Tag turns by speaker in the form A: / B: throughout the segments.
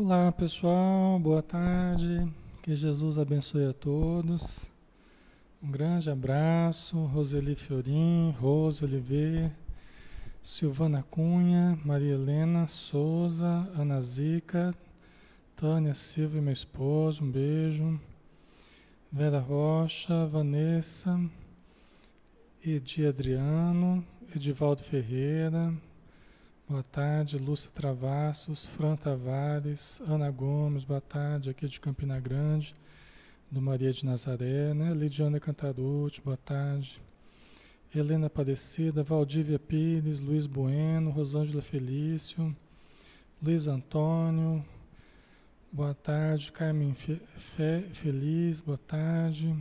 A: Olá pessoal, boa tarde. Que Jesus abençoe a todos. Um grande abraço, Roseli Fiorim, Rose Oliveira, Silvana Cunha, Maria Helena Souza, Ana Zica, Tânia Silva e meu esposo, um beijo. Vera Rocha, Vanessa, Edi Adriano, Edivaldo Ferreira, boa tarde, Lúcia Travassos, Fran Tavares, Ana Gomes, boa tarde, aqui de Campina Grande, do Maria de Nazaré, né? Lidiana Cantarucci, boa tarde. Helena Aparecida, Valdívia Pires, Luiz Bueno, Rosângela Felício, Luiz Antônio, boa tarde. Carmen Fe, Fe, Feliz, boa tarde.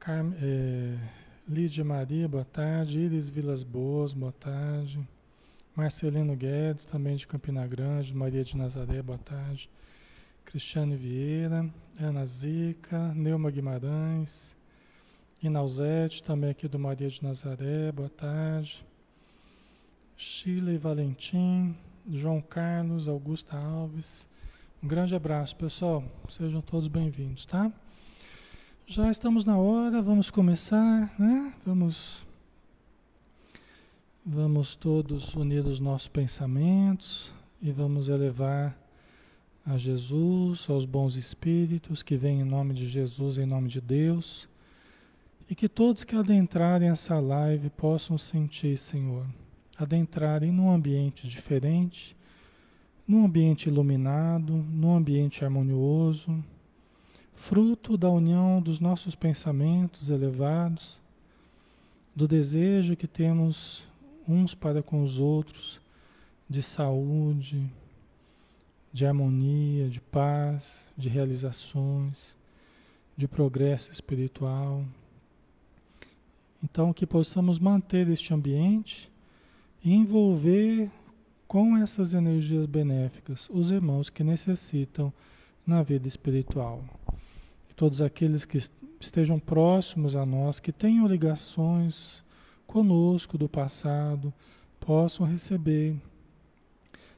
A: Carmen, é, Lídia Maria, boa tarde. Iris Vilas Boas, boa tarde. Marcelino Guedes, também de Campina Grande, Maria de Nazaré, boa tarde. Cristiane Vieira, Ana Zica, Neuma Guimarães, Inauzete, também aqui do Maria de Nazaré, boa tarde. Sheila e Valentim, João Carlos, Augusta Alves. Um grande abraço, pessoal. Sejam todos bem-vindos, tá? Já estamos na hora, vamos começar, né? Vamos vamos todos unir os nossos pensamentos e vamos elevar a Jesus, aos bons espíritos que vêm em nome de Jesus, em nome de Deus e que todos que adentrarem essa live possam sentir, Senhor, adentrarem num ambiente diferente, num ambiente iluminado, num ambiente harmonioso, fruto da união dos nossos pensamentos elevados, do desejo que temos uns para com os outros, de saúde, de harmonia, de paz, de realizações, de progresso espiritual. Então, que possamos manter este ambiente e envolver com essas energias benéficas os irmãos que necessitam na vida espiritual. Todos aqueles que estejam próximos a nós, que tenham ligações conosco do passado, possam receber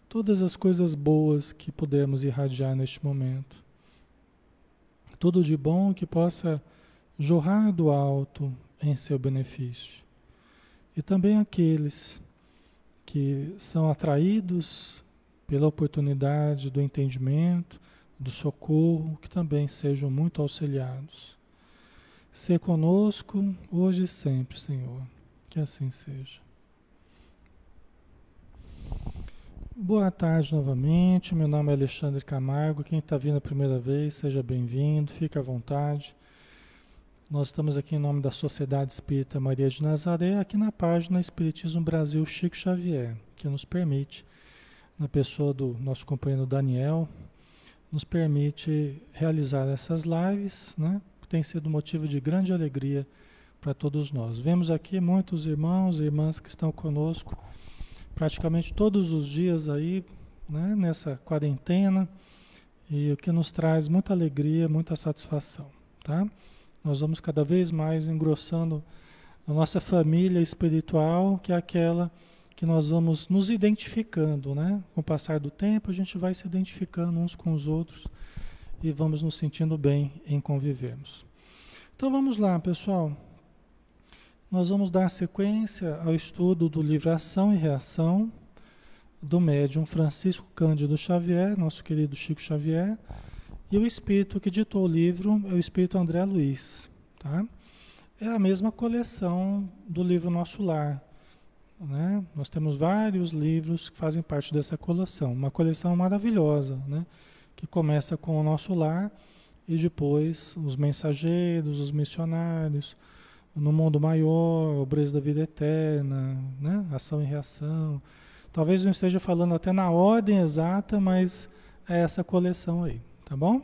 A: todas as coisas boas que pudermos irradiar neste momento. Tudo de bom que possa jorrar do alto em seu benefício. E também aqueles que são atraídos pela oportunidade do entendimento, do socorro, que também sejam muito auxiliados. Ser conosco hoje e sempre, Senhor. Que assim seja. Boa tarde novamente. Meu nome é Alexandre Camargo. Quem está vindo a primeira vez, seja bem-vindo. Fique à vontade. Nós estamos aqui em nome da Sociedade Espírita Maria de Nazaré, aqui na página Espiritismo Brasil Chico Xavier, que nos permite, na pessoa do nosso companheiro Daniel, nos permite realizar essas lives, né? Que tem sido motivo de grande alegria para todos nós. Vemos aqui muitos irmãos e irmãs que estão conosco praticamente todos os dias aí, né? Nessa quarentena e o que nos traz muita alegria, muita satisfação, tá? Nós vamos cada vez mais engrossando a nossa família espiritual, que é aquela que nós vamos nos identificando, né? Com o passar do tempo, a gente vai se identificando uns com os outros e vamos nos sentindo bem em convivermos. Então vamos lá, pessoal. Nós vamos dar sequência ao estudo do livro Ação e Reação do médium Francisco Cândido Xavier, nosso querido Chico Xavier e o espírito que ditou o livro é o espírito André Luiz. Tá? É a mesma coleção do livro Nosso Lar. Né? Nós temos vários livros que fazem parte dessa coleção. Uma coleção maravilhosa, né? que começa com o Nosso Lar e depois os mensageiros, os missionários, no mundo maior, o Brejo da Vida Eterna, né? ação e reação. Talvez não esteja falando até na ordem exata, mas é essa coleção aí. Tá bom?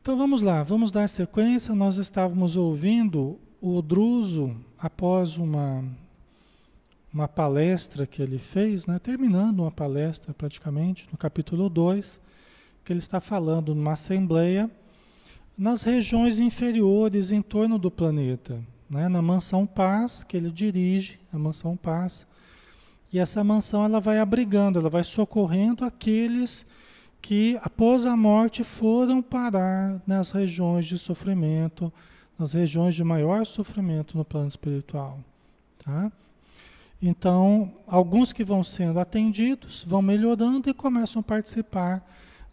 A: Então vamos lá, vamos dar sequência. Nós estávamos ouvindo o Druso após uma, uma palestra que ele fez, né? terminando uma palestra praticamente, no capítulo 2, que ele está falando numa assembleia nas regiões inferiores em torno do planeta, né? na Mansão Paz, que ele dirige, a Mansão Paz, E essa mansão ela vai abrigando, ela vai socorrendo aqueles que após a morte foram parar nas regiões de sofrimento, nas regiões de maior sofrimento no plano espiritual, tá? Então, alguns que vão sendo atendidos vão melhorando e começam a participar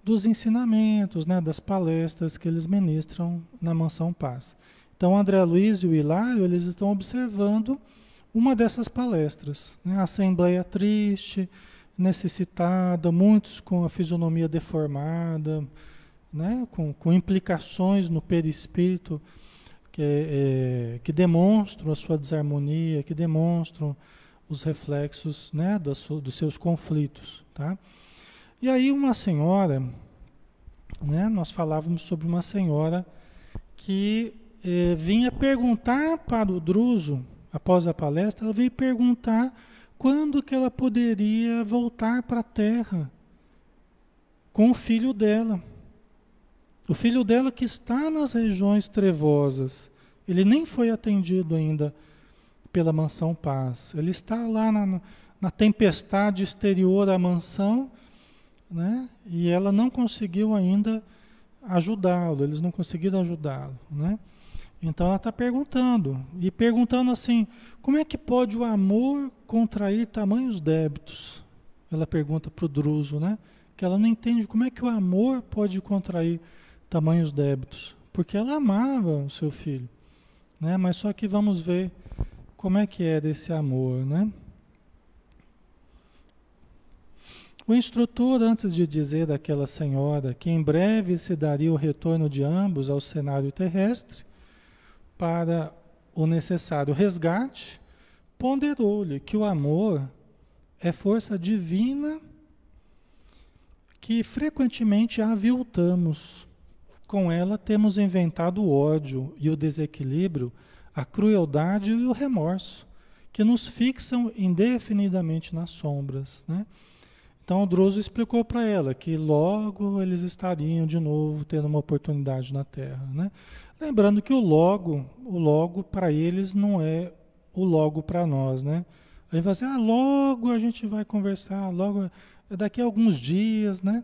A: dos ensinamentos, né, das palestras que eles ministram na Mansão Paz. Então, André Luiz e o Hilário, eles estão observando uma dessas palestras. Né? A Assembleia triste, necessitada, muitos com a fisionomia deformada, né? com, com implicações no perispírito que, é, que demonstram a sua desarmonia, que demonstram os reflexos né? dos, dos seus conflitos. Tá? E aí uma senhora, né? nós falávamos sobre uma senhora que eh, vinha perguntar para o Druso, após a palestra, ela veio perguntar quando que ela poderia voltar para a Terra com o filho dela. O filho dela que está nas regiões trevosas. Ele nem foi atendido ainda pela mansão paz. Ele está lá na, na tempestade exterior à mansão, né? E ela não conseguiu ainda ajudá-lo. Eles não conseguiram ajudá-lo, né? Então ela está perguntando, e perguntando assim: como é que pode o amor contrair tamanhos débitos? Ela pergunta para o Druso, né? Que ela não entende como é que o amor pode contrair tamanhos débitos. Porque ela amava o seu filho, né? Mas só que vamos ver como é que é desse amor, né? O instrutor, antes de dizer daquela senhora que em breve se daria o retorno de ambos ao cenário terrestre, para o necessário resgate, ponderou-lhe que o amor é força divina que frequentemente aviltamos. Com ela temos inventado o ódio e o desequilíbrio, a crueldade e o remorso, que nos fixam indefinidamente nas sombras. Né? Então o explicou para ela que logo eles estariam de novo tendo uma oportunidade na Terra. Né? Lembrando que o logo, o logo para eles não é o logo para nós, né? A gente vai dizer, ah, logo a gente vai conversar, logo é daqui a alguns dias, né?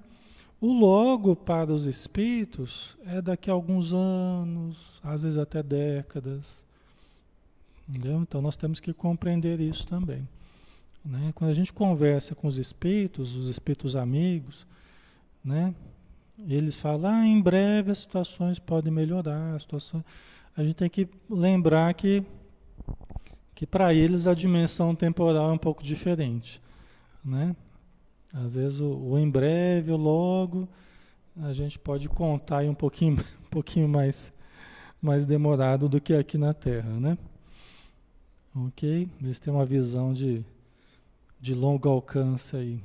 A: O logo para os espíritos é daqui a alguns anos, às vezes até décadas. Entendeu? Então nós temos que compreender isso também. Né? Quando a gente conversa com os espíritos, os espíritos amigos, né? Eles falam, ah, em breve as situações podem melhorar, a situação. A gente tem que lembrar que, que para eles a dimensão temporal é um pouco diferente. Né? Às vezes o, o em breve, o logo, a gente pode contar um pouquinho, um pouquinho mais, mais demorado do que aqui na Terra. Né? Ok? Eles têm uma visão de, de longo alcance aí.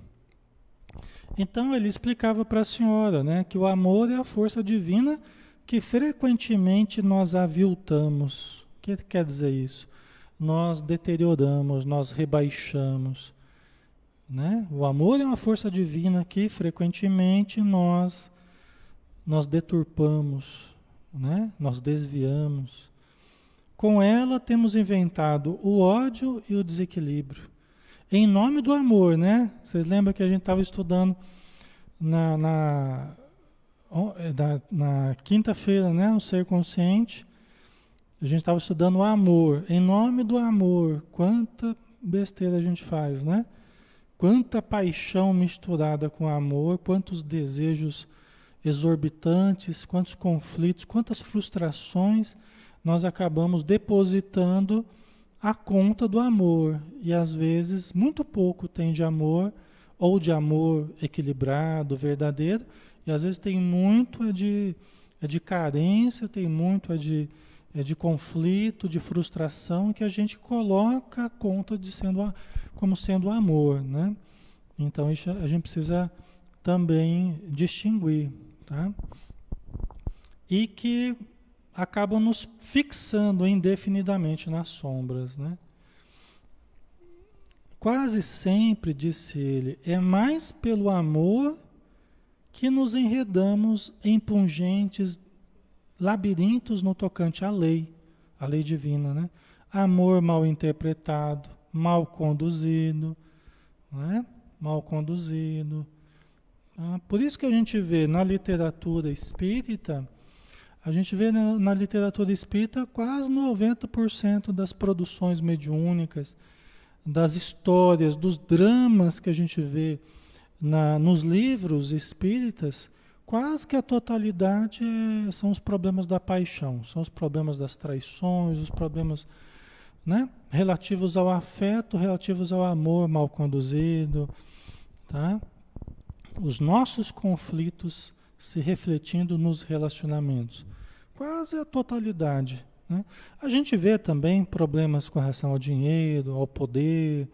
A: Então ele explicava para a senhora né, que o amor é a força divina que frequentemente nós aviltamos. O que quer dizer isso? Nós deterioramos, nós rebaixamos. Né? O amor é uma força divina que frequentemente nós, nós deturpamos, né? nós desviamos. Com ela temos inventado o ódio e o desequilíbrio em nome do amor, né? Vocês lembram que a gente estava estudando na, na, na, na quinta-feira, né? O ser consciente. A gente estava estudando o amor. Em nome do amor, quanta besteira a gente faz, né? Quanta paixão misturada com amor, quantos desejos exorbitantes, quantos conflitos, quantas frustrações nós acabamos depositando a conta do amor. E às vezes muito pouco tem de amor, ou de amor equilibrado, verdadeiro, e às vezes tem muito é de, é de carência, tem muito é de, é de conflito, de frustração, que a gente coloca a conta de sendo como sendo amor. Né? Então isso a gente precisa também distinguir. Tá? E que acabam nos fixando indefinidamente nas sombras, né? Quase sempre, disse ele, é mais pelo amor que nos enredamos em pungentes labirintos no tocante à lei, à lei divina, né? Amor mal interpretado, mal conduzido, né? mal conduzido. Tá? Por isso que a gente vê na literatura espírita, a gente vê na, na literatura espírita quase 90% das produções mediúnicas, das histórias, dos dramas que a gente vê na, nos livros espíritas, quase que a totalidade é, são os problemas da paixão, são os problemas das traições, os problemas né, relativos ao afeto, relativos ao amor mal conduzido, tá? Os nossos conflitos se refletindo nos relacionamentos, quase a totalidade. Né? A gente vê também problemas com relação ao dinheiro, ao poder,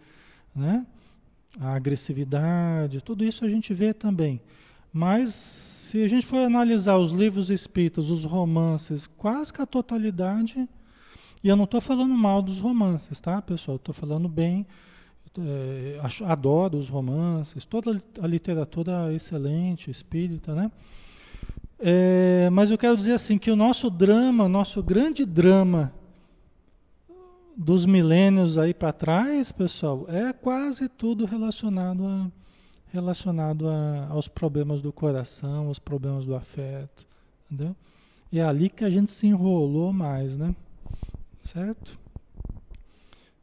A: né? a agressividade, tudo isso a gente vê também. Mas se a gente for analisar os livros espíritas, os romances, quase que a totalidade, e eu não estou falando mal dos romances, tá, pessoal? Estou falando bem, é, adoro os romances, toda a literatura é excelente, espírita, né? É, mas eu quero dizer assim que o nosso drama, nosso grande drama dos milênios aí para trás, pessoal, é quase tudo relacionado, a, relacionado a, aos problemas do coração, aos problemas do afeto, entendeu? E é ali que a gente se enrolou mais, né? Certo?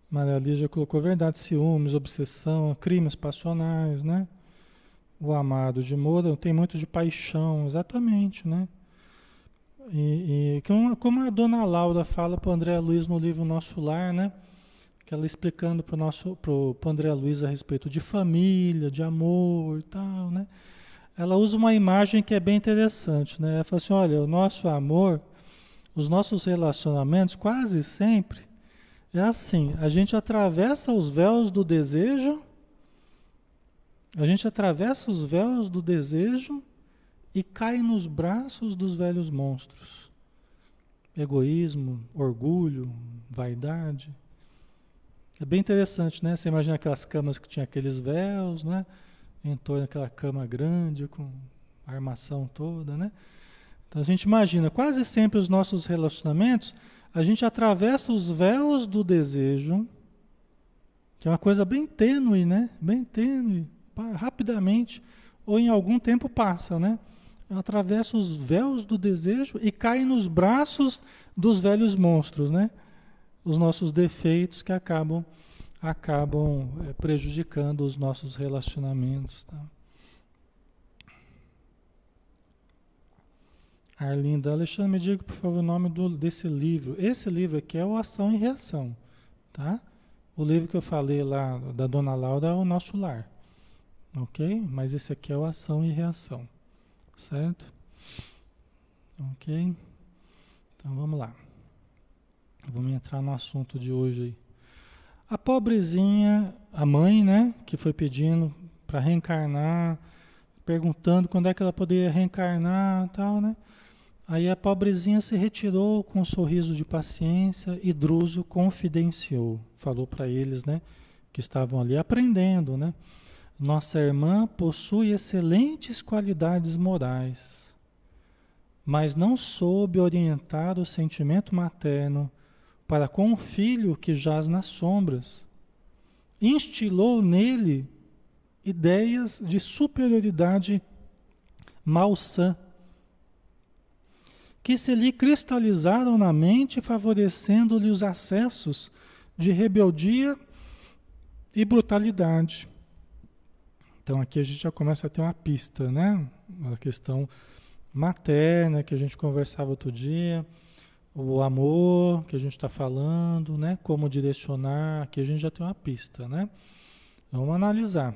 A: Maria Lígia colocou verdade, ciúmes, obsessão, crimes passionais, né? O amado de Moura tem muito de paixão, exatamente, né? E, e como, como a dona Laura fala para o André Luiz no livro Nosso Lar, né? Que ela explicando para o pro, pro André Luiz a respeito de família, de amor e tal, né? Ela usa uma imagem que é bem interessante, né? Ela fala assim, olha, o nosso amor, os nossos relacionamentos quase sempre é assim, a gente atravessa os véus do desejo, a gente atravessa os véus do desejo e cai nos braços dos velhos monstros. Egoísmo, orgulho, vaidade. É bem interessante, né? Você imagina aquelas camas que tinha aqueles véus, né? Em torno daquela cama grande, com a armação toda, né? Então a gente imagina, quase sempre os nossos relacionamentos, a gente atravessa os véus do desejo, que é uma coisa bem tênue, né? Bem tênue, rapidamente, ou em algum tempo passa, né? atravessa os véus do desejo e cai nos braços dos velhos monstros, né? Os nossos defeitos que acabam acabam é, prejudicando os nossos relacionamentos. Tá? Arlinda, Alexandre, me diga, por favor, o nome do, desse livro. Esse livro aqui é o Ação e Reação, tá? O livro que eu falei lá da Dona Laura é o Nosso Lar, ok? Mas esse aqui é o Ação e Reação. Certo? Ok? Então vamos lá. Vamos entrar no assunto de hoje aí. A pobrezinha, a mãe, né, que foi pedindo para reencarnar, perguntando quando é que ela poderia reencarnar, tal, né? Aí a pobrezinha se retirou com um sorriso de paciência e Druso confidenciou, falou para eles, né, que estavam ali aprendendo, né? Nossa irmã possui excelentes qualidades morais, mas não soube orientar o sentimento materno para com o filho que jaz nas sombras. Instilou nele ideias de superioridade malsã, que se lhe cristalizaram na mente, favorecendo-lhe os acessos de rebeldia e brutalidade. Então aqui a gente já começa a ter uma pista, né? A questão materna que a gente conversava outro dia, o amor que a gente está falando, né? Como direcionar, aqui a gente já tem uma pista, né? Vamos analisar.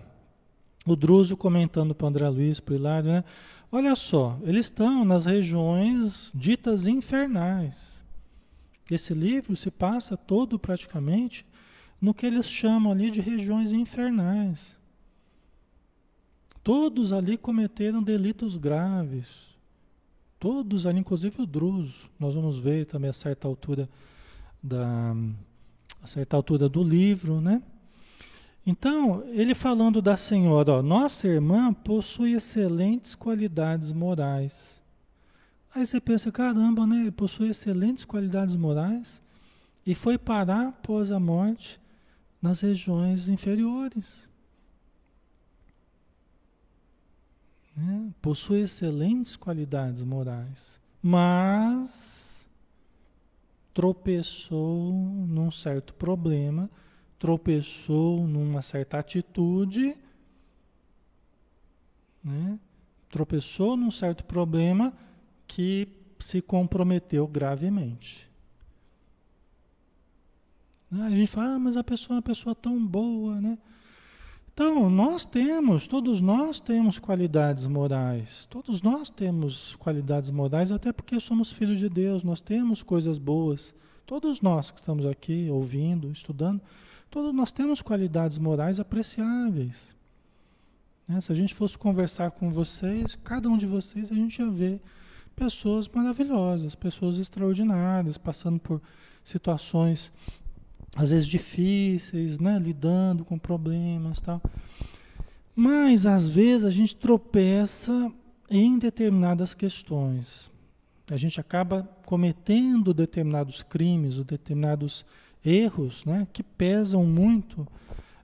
A: O Druso comentando para o André Luiz, para o Hilário, né? Olha só, eles estão nas regiões ditas infernais. Esse livro se passa todo praticamente no que eles chamam ali de regiões infernais. Todos ali cometeram delitos graves. Todos ali, inclusive o Druso. Nós vamos ver também a certa altura da a certa altura do livro, né? Então, ele falando da senhora, ó, nossa irmã possui excelentes qualidades morais. Aí você pensa, caramba, né? Possui excelentes qualidades morais e foi parar após a morte nas regiões inferiores. Possui excelentes qualidades morais, mas tropeçou num certo problema, tropeçou numa certa atitude, né? tropeçou num certo problema que se comprometeu gravemente. A gente fala, ah, mas a pessoa é uma pessoa tão boa, né? Então, nós temos, todos nós temos qualidades morais. Todos nós temos qualidades morais, até porque somos filhos de Deus, nós temos coisas boas. Todos nós que estamos aqui ouvindo, estudando, todos nós temos qualidades morais apreciáveis. Né? Se a gente fosse conversar com vocês, cada um de vocês, a gente ia ver pessoas maravilhosas, pessoas extraordinárias, passando por situações às vezes difíceis, né? lidando com problemas tal. Mas às vezes a gente tropeça em determinadas questões. A gente acaba cometendo determinados crimes ou determinados erros né? que pesam muito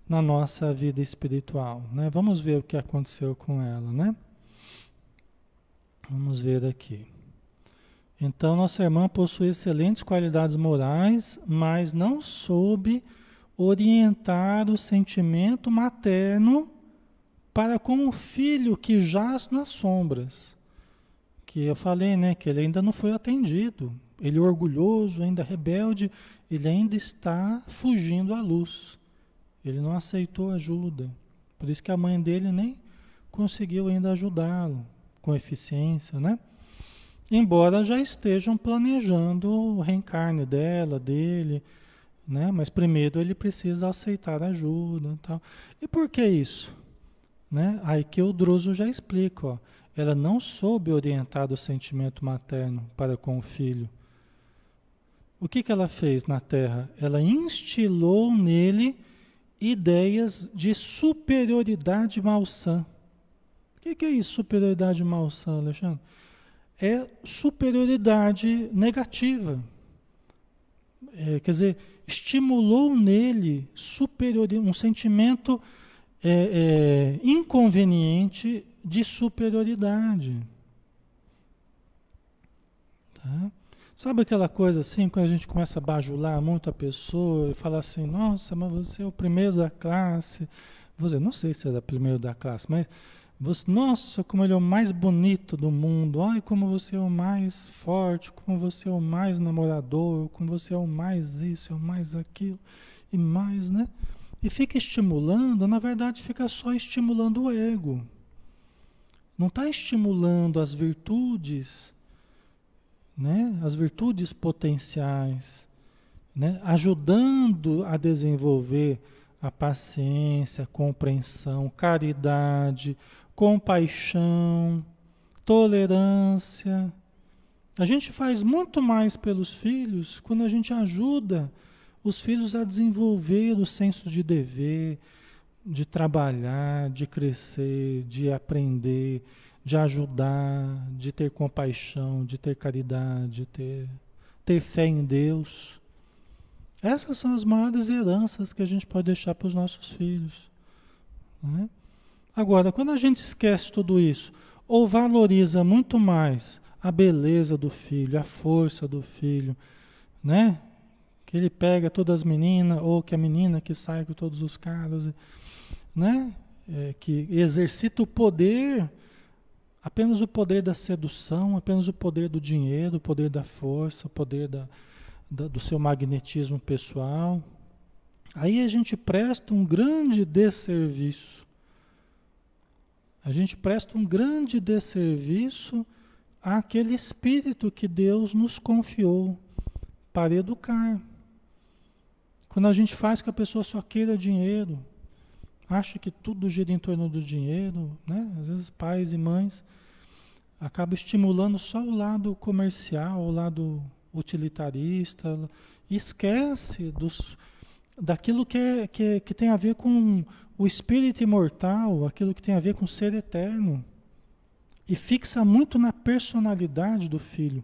A: na nossa vida espiritual. Né? Vamos ver o que aconteceu com ela. Né? Vamos ver aqui. Então, nossa irmã possui excelentes qualidades morais, mas não soube orientar o sentimento materno para com o filho que jaz nas sombras. Que eu falei, né, que ele ainda não foi atendido. Ele é orgulhoso, ainda rebelde, ele ainda está fugindo à luz. Ele não aceitou ajuda. Por isso que a mãe dele nem conseguiu ainda ajudá-lo com eficiência, né? Embora já estejam planejando o reencarne dela, dele, né? Mas primeiro ele precisa aceitar ajuda e tal. E por que isso? Né? Aí que o Druso já explica, ó. Ela não soube orientar o sentimento materno para com o filho. O que, que ela fez na Terra? Ela instilou nele ideias de superioridade malsã. O que, que é isso, superioridade malsã, Alexandre? É superioridade negativa. É, quer dizer, estimulou nele superior, um sentimento é, é, inconveniente de superioridade. Tá? Sabe aquela coisa assim, quando a gente começa a bajular muito a pessoa e falar assim, nossa, mas você é o primeiro da classe. Você, não sei se é o primeiro da classe, mas você, nossa, como ele é o mais bonito do mundo. Ai, como você é o mais forte, como você é o mais namorador, como você é o mais isso, é o mais aquilo e mais, né? E fica estimulando, na verdade, fica só estimulando o ego. Não está estimulando as virtudes, né? As virtudes potenciais, né? Ajudando a desenvolver a paciência, a compreensão, caridade, compaixão, tolerância. A gente faz muito mais pelos filhos quando a gente ajuda os filhos a desenvolver o senso de dever, de trabalhar, de crescer, de aprender, de ajudar, de ter compaixão, de ter caridade, de ter, ter fé em Deus. Essas são as maiores heranças que a gente pode deixar para os nossos filhos. Né? Agora, quando a gente esquece tudo isso, ou valoriza muito mais a beleza do filho, a força do filho, né? Que ele pega todas as meninas, ou que a menina que sai com todos os caras, né? É, que exercita o poder, apenas o poder da sedução, apenas o poder do dinheiro, o poder da força, o poder da, da, do seu magnetismo pessoal. Aí a gente presta um grande desserviço a gente presta um grande desserviço àquele espírito que Deus nos confiou para educar. Quando a gente faz que a pessoa só queira dinheiro, acha que tudo gira em torno do dinheiro, né? Às vezes pais e mães acabam estimulando só o lado comercial, o lado utilitarista, esquece dos, daquilo que, que, que tem a ver com o espírito imortal, aquilo que tem a ver com o ser eterno, e fixa muito na personalidade do filho,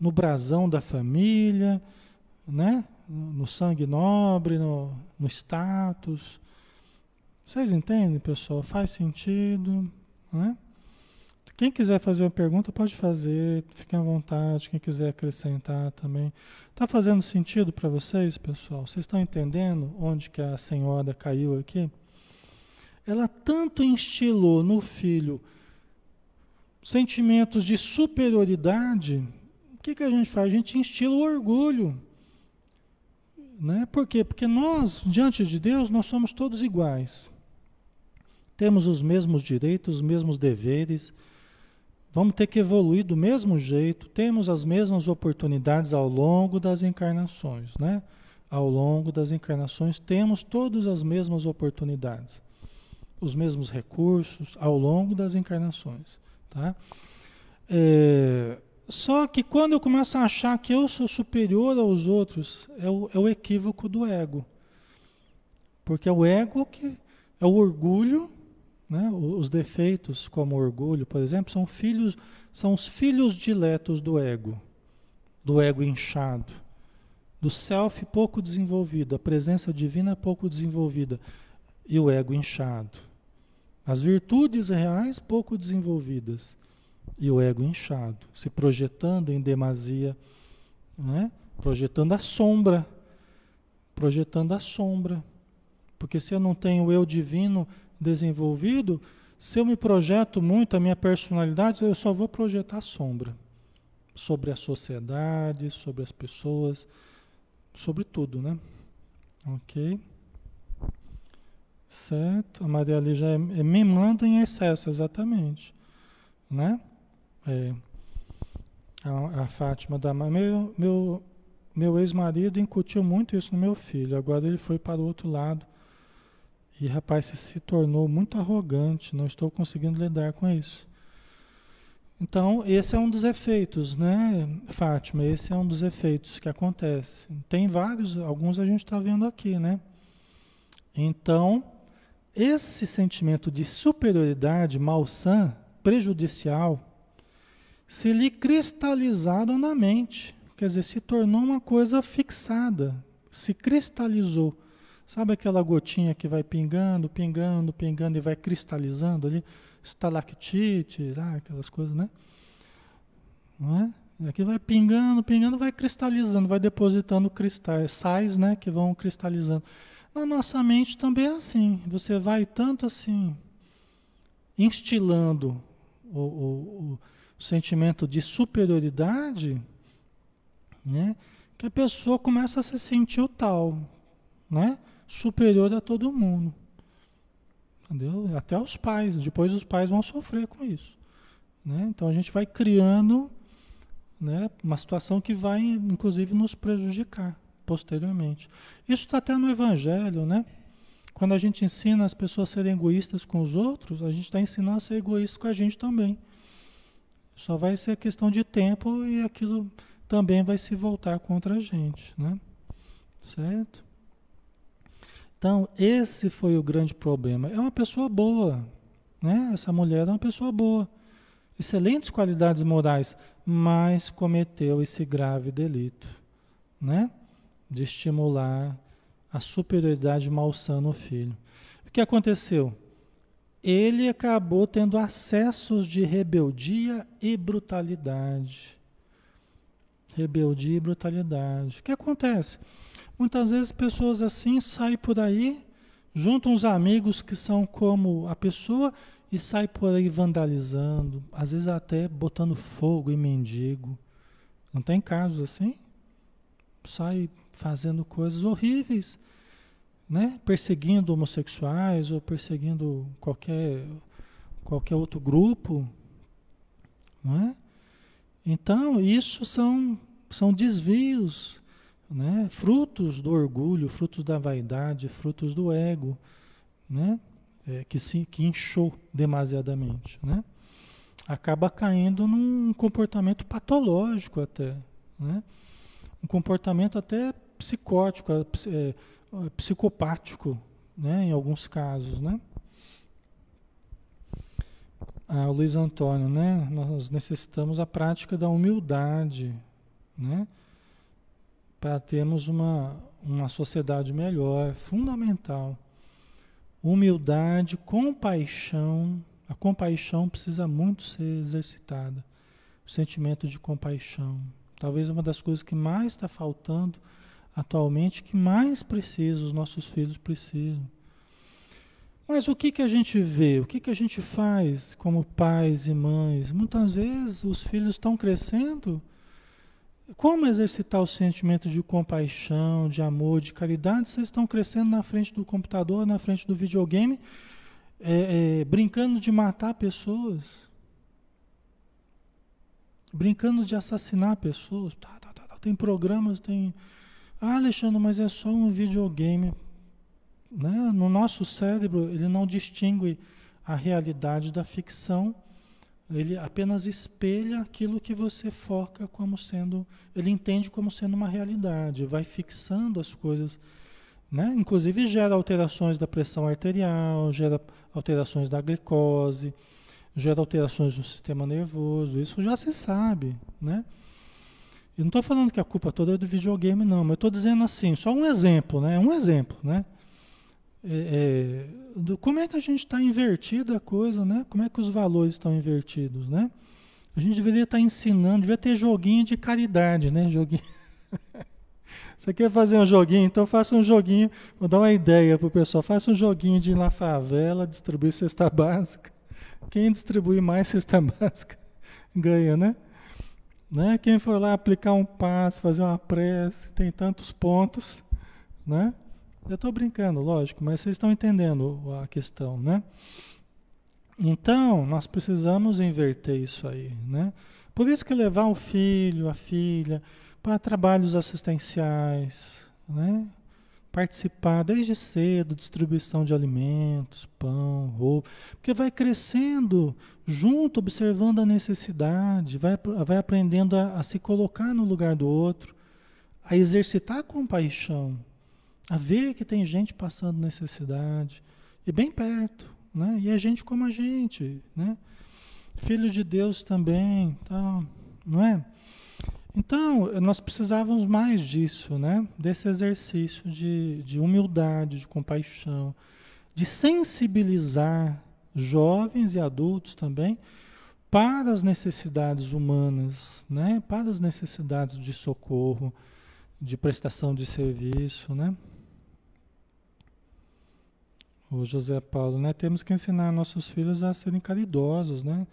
A: no brasão da família, né? no sangue nobre, no, no status. Vocês entendem, pessoal? Faz sentido, né? Quem quiser fazer uma pergunta, pode fazer, fiquem à vontade. Quem quiser acrescentar também. Está fazendo sentido para vocês, pessoal? Vocês estão entendendo onde que a senhora caiu aqui? Ela tanto instilou no filho sentimentos de superioridade. O que, que a gente faz? A gente instila o orgulho. Né? Por quê? Porque nós, diante de Deus, nós somos todos iguais. Temos os mesmos direitos, os mesmos deveres Vamos ter que evoluir do mesmo jeito, temos as mesmas oportunidades ao longo das encarnações, né? Ao longo das encarnações temos todas as mesmas oportunidades, os mesmos recursos ao longo das encarnações, tá? É, só que quando eu começo a achar que eu sou superior aos outros, é o, é o equívoco do ego. Porque é o ego que é o orgulho né? Os defeitos, como orgulho, por exemplo, são filhos, são os filhos diletos do ego, do ego inchado, do self pouco desenvolvido, a presença divina pouco desenvolvida e o ego inchado. As virtudes reais pouco desenvolvidas e o ego inchado, se projetando em demasia, né? projetando a sombra, projetando a sombra. Porque se eu não tenho eu divino desenvolvido, se eu me projeto muito a minha personalidade, eu só vou projetar sombra sobre a sociedade, sobre as pessoas, sobre tudo, né? Ok? Certo? A Maria já é, é manda em excesso, exatamente. Né? É, a, a Fátima da meu, meu, meu ex-marido incutiu muito isso no meu filho. Agora ele foi para o outro lado e rapaz, você se tornou muito arrogante, não estou conseguindo lidar com isso. Então, esse é um dos efeitos, né, Fátima? Esse é um dos efeitos que acontece. Tem vários, alguns a gente está vendo aqui, né? Então, esse sentimento de superioridade malsã, prejudicial, se lhe cristalizaram na mente, quer dizer, se tornou uma coisa fixada, se cristalizou. Sabe aquela gotinha que vai pingando, pingando, pingando e vai cristalizando ali? Estalactite, ah, aquelas coisas, né? Não é? Aqui vai pingando, pingando, vai cristalizando, vai depositando cristais, sais, né, que vão cristalizando. Na nossa mente também é assim. Você vai tanto assim, instilando o, o, o sentimento de superioridade, né, que a pessoa começa a se sentir o tal, né? Superior a todo mundo. Entendeu? Até os pais. Depois os pais vão sofrer com isso. Né? Então a gente vai criando né, uma situação que vai, inclusive, nos prejudicar posteriormente. Isso está até no Evangelho, né? Quando a gente ensina as pessoas a serem egoístas com os outros, a gente está ensinando a ser egoísta com a gente também. Só vai ser questão de tempo e aquilo também vai se voltar contra a gente, né? Certo? Então, esse foi o grande problema. É uma pessoa boa, né? Essa mulher é uma pessoa boa, excelentes qualidades morais, mas cometeu esse grave delito, né? De estimular a superioridade malsã no filho. O que aconteceu? Ele acabou tendo acessos de rebeldia e brutalidade. Rebeldia e brutalidade. O que acontece? Muitas vezes pessoas assim saem por aí, juntam uns amigos que são como a pessoa e saem por aí vandalizando, às vezes até botando fogo em mendigo. Não tem casos assim? Sai fazendo coisas horríveis, né? Perseguindo homossexuais ou perseguindo qualquer qualquer outro grupo, não é? Então, isso são são desvios né? frutos do orgulho, frutos da vaidade, frutos do ego, né? É, que, se, que inchou demasiadamente. Né? Acaba caindo num comportamento patológico até. Né? Um comportamento até psicótico, é, é, psicopático, né? em alguns casos. Né? Ah, o Luiz Antônio, né? nós necessitamos a prática da humildade. Né? Para termos uma, uma sociedade melhor, é fundamental. Humildade, compaixão, A compaixão precisa muito ser exercitada. O sentimento de compaixão. Talvez uma das coisas que mais está faltando atualmente, que mais precisa, os nossos filhos precisam. Mas o que, que a gente vê? O que, que a gente faz como pais e mães? Muitas vezes os filhos estão crescendo. Como exercitar o sentimento de compaixão, de amor, de caridade? Vocês estão crescendo na frente do computador, na frente do videogame, é, é, brincando de matar pessoas, brincando de assassinar pessoas. Tá, tá, tá, tá. tem programas, tem. Ah, Alexandre, mas é só um videogame. Né? No nosso cérebro, ele não distingue a realidade da ficção, ele apenas espelha aquilo que você foca como sendo, ele entende como sendo uma realidade, vai fixando as coisas, né? Inclusive gera alterações da pressão arterial, gera alterações da glicose, gera alterações no sistema nervoso, isso já se sabe, né? Eu não estou falando que a culpa toda é do videogame, não, mas eu estou dizendo assim, só um exemplo, né? Um exemplo, né? É, é, do, como é que a gente está invertido a coisa, né? Como é que os valores estão invertidos, né? A gente deveria estar tá ensinando, deveria ter joguinho de caridade, né? Joguinho. Você quer fazer um joguinho? Então faça um joguinho. Vou dar uma ideia para o pessoal. Faça um joguinho de ir na favela, distribuir cesta básica. Quem distribui mais cesta básica ganha, né? né? Quem for lá aplicar um passo, fazer uma prece, tem tantos pontos, né? Eu estou brincando, lógico, mas vocês estão entendendo a questão, né? Então, nós precisamos inverter isso aí, né? Por isso que levar o filho, a filha, para trabalhos assistenciais, né? Participar desde cedo, distribuição de alimentos, pão, roupa, porque vai crescendo junto, observando a necessidade, vai, vai aprendendo a, a se colocar no lugar do outro, a exercitar a compaixão, a ver que tem gente passando necessidade, e bem perto, né? E é gente como a gente, né? Filho de Deus também, tal, não é? Então, nós precisávamos mais disso, né? Desse exercício de, de humildade, de compaixão, de sensibilizar jovens e adultos também para as necessidades humanas, né? Para as necessidades de socorro, de prestação de serviço, né? O José Paulo, né? Temos que ensinar nossos filhos a serem caridosos, né?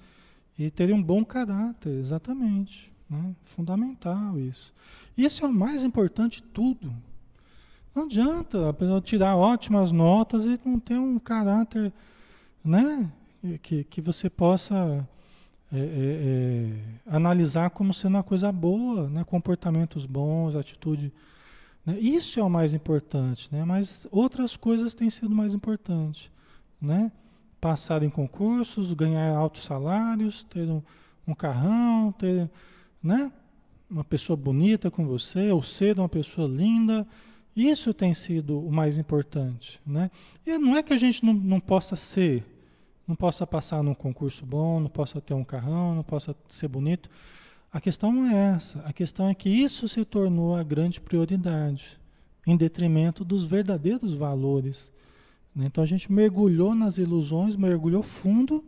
A: E terem um bom caráter, exatamente. Né? Fundamental isso. Isso é o mais importante de tudo. Não adianta a pessoa tirar ótimas notas e não ter um caráter, né? Que, que você possa é, é, é, analisar como sendo uma coisa boa, né? Comportamentos bons, atitude né? Isso é o mais importante, né? mas outras coisas têm sido mais importantes. Né? Passar em concursos, ganhar altos salários, ter um, um carrão, ter né? uma pessoa bonita com você, ou ser uma pessoa linda. Isso tem sido o mais importante. Né? E não é que a gente não, não possa ser, não possa passar num concurso bom, não possa ter um carrão, não possa ser bonito. A questão não é essa. A questão é que isso se tornou a grande prioridade, em detrimento dos verdadeiros valores. Né? Então a gente mergulhou nas ilusões, mergulhou fundo,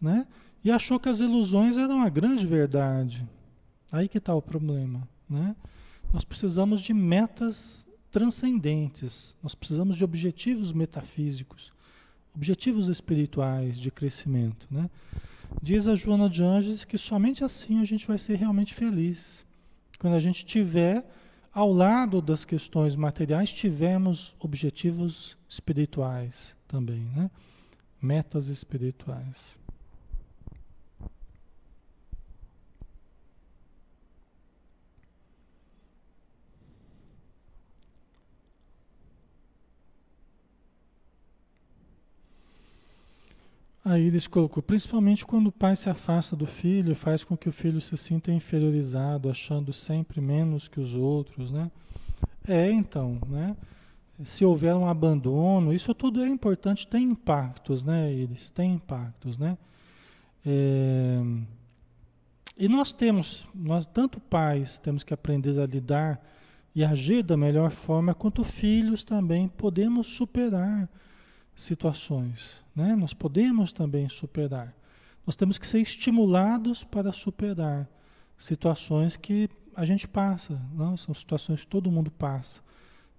A: né? E achou que as ilusões eram a grande verdade. Aí que está o problema, né? Nós precisamos de metas transcendentes. Nós precisamos de objetivos metafísicos, objetivos espirituais de crescimento, né? Diz a Joana de Anjos que somente assim a gente vai ser realmente feliz. Quando a gente tiver ao lado das questões materiais, tivermos objetivos espirituais também, né? Metas espirituais. Aí eles colocou, principalmente quando o pai se afasta do filho, faz com que o filho se sinta inferiorizado, achando sempre menos que os outros, né? É, então, né? Se houver um abandono, isso tudo é importante, tem impactos, né, eles Tem impactos, né? É, e nós temos, nós tanto pais temos que aprender a lidar e agir da melhor forma, quanto filhos também podemos superar situações, né? Nós podemos também superar. Nós temos que ser estimulados para superar situações que a gente passa, não? são situações que todo mundo passa,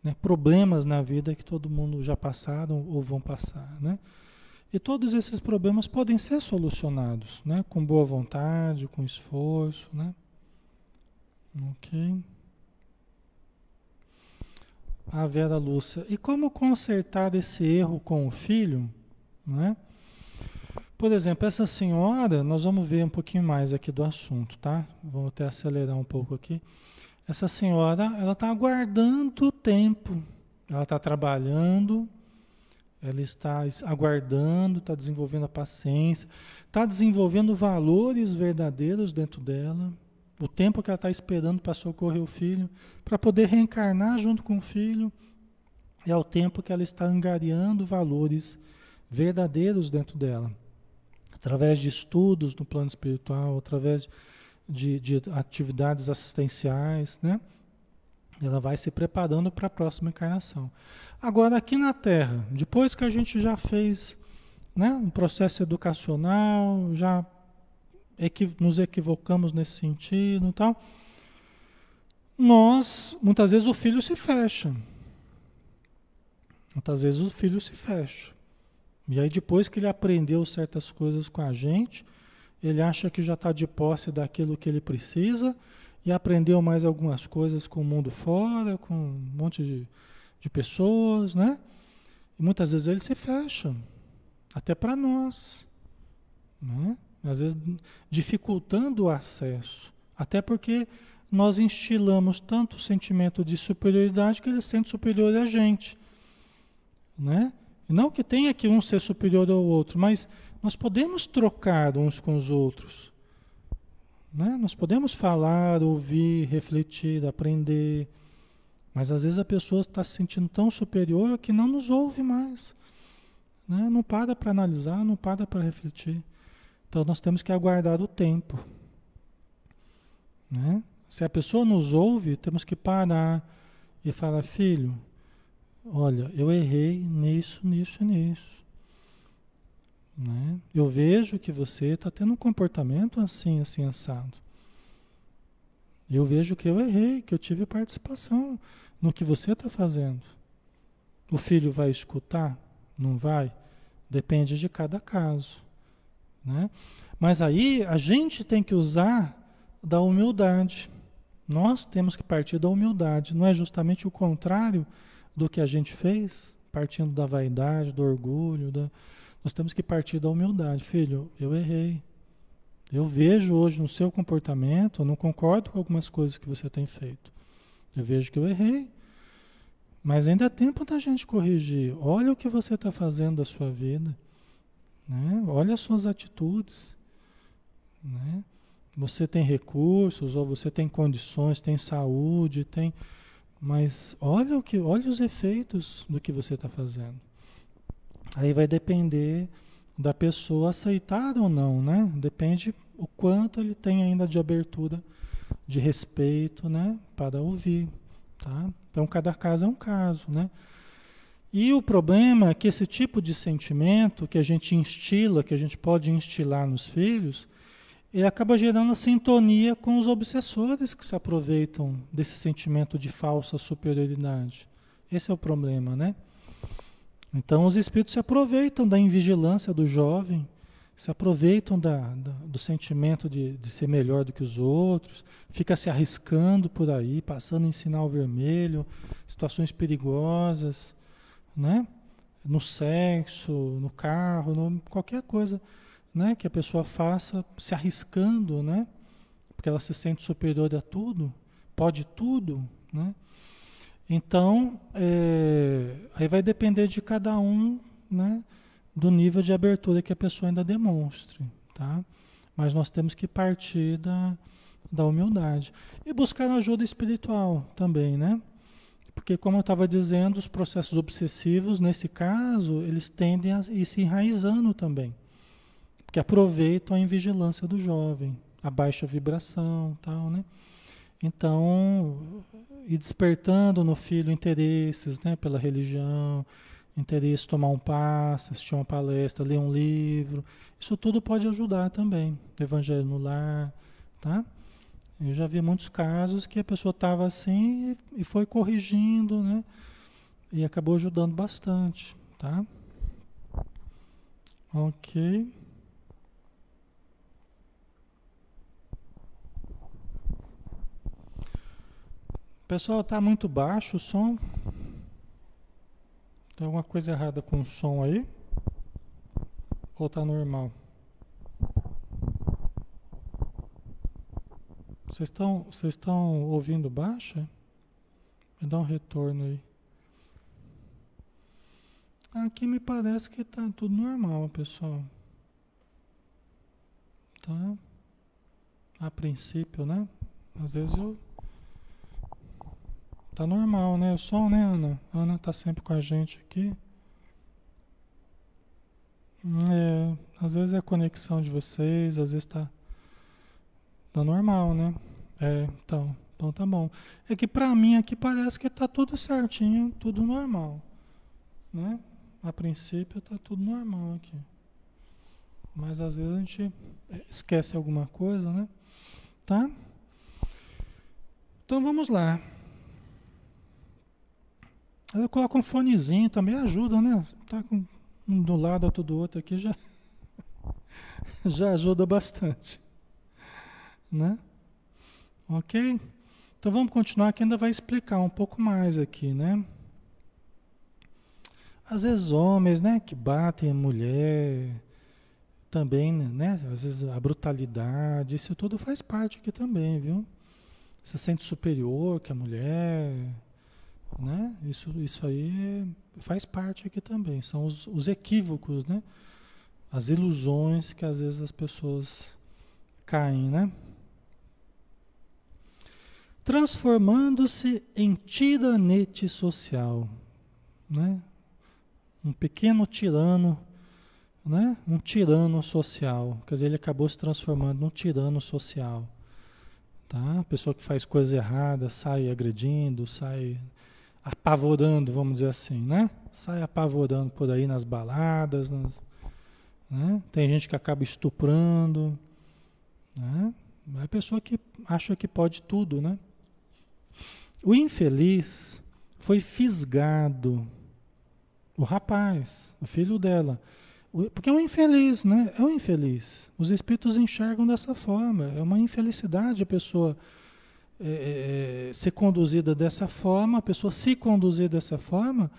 A: né? problemas na vida que todo mundo já passaram ou vão passar. Né? E todos esses problemas podem ser solucionados né? com boa vontade, com esforço. Né? Ok. A Vera Lúcia. E como consertar esse erro com o filho? Né? Por exemplo, essa senhora, nós vamos ver um pouquinho mais aqui do assunto, tá? Vamos até acelerar um pouco aqui. Essa senhora, ela está aguardando o tempo. Ela está trabalhando, ela está aguardando, está desenvolvendo a paciência, está desenvolvendo valores verdadeiros dentro dela. O tempo que ela está esperando para socorrer o filho, para poder reencarnar junto com o filho, é o tempo que ela está angariando valores verdadeiros dentro dela através de estudos no plano espiritual, através de, de atividades assistenciais, né? Ela vai se preparando para a próxima encarnação. Agora, aqui na Terra, depois que a gente já fez né, um processo educacional, já equi nos equivocamos nesse sentido e tal, nós, muitas vezes o filho se fecha. Muitas vezes o filho se fecha. E aí depois que ele aprendeu certas coisas com a gente, ele acha que já está de posse daquilo que ele precisa e aprendeu mais algumas coisas com o mundo fora, com um monte de, de pessoas, né? E muitas vezes ele se fecha, até para nós, né? Às vezes dificultando o acesso, até porque nós instilamos tanto sentimento de superioridade que ele sente superior a gente, né? Não que tenha que um ser superior ao outro, mas nós podemos trocar uns com os outros. Né? Nós podemos falar, ouvir, refletir, aprender. Mas às vezes a pessoa está se sentindo tão superior que não nos ouve mais. Né? Não para para analisar, não para para refletir. Então nós temos que aguardar o tempo. Né? Se a pessoa nos ouve, temos que parar e falar, filho, olha, eu errei nisso, nisso e nisso. Né? Eu vejo que você está tendo um comportamento assim, assim, assado. Eu vejo que eu errei, que eu tive participação no que você está fazendo. O filho vai escutar? Não vai? Depende de cada caso. Né? Mas aí a gente tem que usar da humildade. Nós temos que partir da humildade. Não é justamente o contrário do que a gente fez, partindo da vaidade, do orgulho, da... nós temos que partir da humildade. Filho, eu errei. Eu vejo hoje no seu comportamento, eu não concordo com algumas coisas que você tem feito. Eu vejo que eu errei. Mas ainda é tempo da gente corrigir. Olha o que você está fazendo da sua vida. Né? Olha as suas atitudes. Né? Você tem recursos, ou você tem condições, tem saúde, tem mas olha o que, olha os efeitos do que você está fazendo. Aí vai depender da pessoa aceitar ou não, né? Depende o quanto ele tem ainda de abertura, de respeito, né? Para ouvir, tá? Então cada caso é um caso, né? E o problema é que esse tipo de sentimento que a gente instila, que a gente pode instilar nos filhos, ele acaba gerando sintonia com os obsessores que se aproveitam desse sentimento de falsa superioridade. Esse é o problema, né? Então os espíritos se aproveitam da invigilância do jovem, se aproveitam da, da, do sentimento de, de ser melhor do que os outros, fica se arriscando por aí, passando em sinal vermelho, situações perigosas, né? No sexo, no carro, no, qualquer coisa né, que a pessoa faça se arriscando, né, porque ela se sente superior a tudo, pode tudo, né? Então, é, aí vai depender de cada um, né, do nível de abertura que a pessoa ainda demonstre, tá? Mas nós temos que partir da, da humildade e buscar ajuda espiritual também, né? Porque, como eu estava dizendo, os processos obsessivos, nesse caso, eles tendem a ir se enraizando também que aproveitam a invigilância do jovem, a baixa vibração, tal, né? Então, e despertando no filho interesses, né, pela religião, interesse tomar um passe, assistir uma palestra, ler um livro. Isso tudo pode ajudar também. Evangelho no lar, tá? Eu já vi muitos casos que a pessoa estava assim e foi corrigindo, né? E acabou ajudando bastante, tá? Ok. Pessoal, está muito baixo o som. Tem alguma coisa errada com o som aí? Ou está normal? Vocês estão, vocês estão ouvindo baixo? Me dá um retorno aí. Aqui me parece que está tudo normal, pessoal. Tá? A princípio, né? Às vezes eu Tá normal, né? O som, né, Ana? A Ana tá sempre com a gente aqui. É, às vezes é a conexão de vocês, às vezes tá, tá normal, né? É, então, então tá bom. É que pra mim aqui parece que tá tudo certinho, tudo normal, né? A princípio tá tudo normal aqui. Mas às vezes a gente esquece alguma coisa, né? Tá? Então vamos lá. Eu coloco um fonezinho também ajuda, né? Tá com um do lado, outro do outro aqui já, já ajuda bastante. Né? Ok? Então vamos continuar que ainda vai explicar um pouco mais aqui, né? Às vezes homens, né, que batem a mulher, também, né? Às vezes a brutalidade, isso tudo faz parte aqui também, viu? Se sente superior que a mulher, né? Isso, isso aí faz parte aqui também, são os, os equívocos, né? as ilusões que às vezes as pessoas caem, né? Transformando-se em tiranete social, né? Um pequeno tirano, né? Um tirano social, quer dizer, ele acabou se transformando num tirano social, tá? A pessoa que faz coisa errada sai agredindo, sai apavorando, vamos dizer assim, né? Sai apavorando por aí nas baladas, nas, né? Tem gente que acaba estuprando, né? É a pessoa que acha que pode tudo, né? O infeliz foi fisgado. O rapaz, o filho dela. Porque é um infeliz, né? É um infeliz. Os espíritos enxergam dessa forma. É uma infelicidade a pessoa é, é, é, ser conduzida dessa forma, a pessoa se conduzir dessa forma,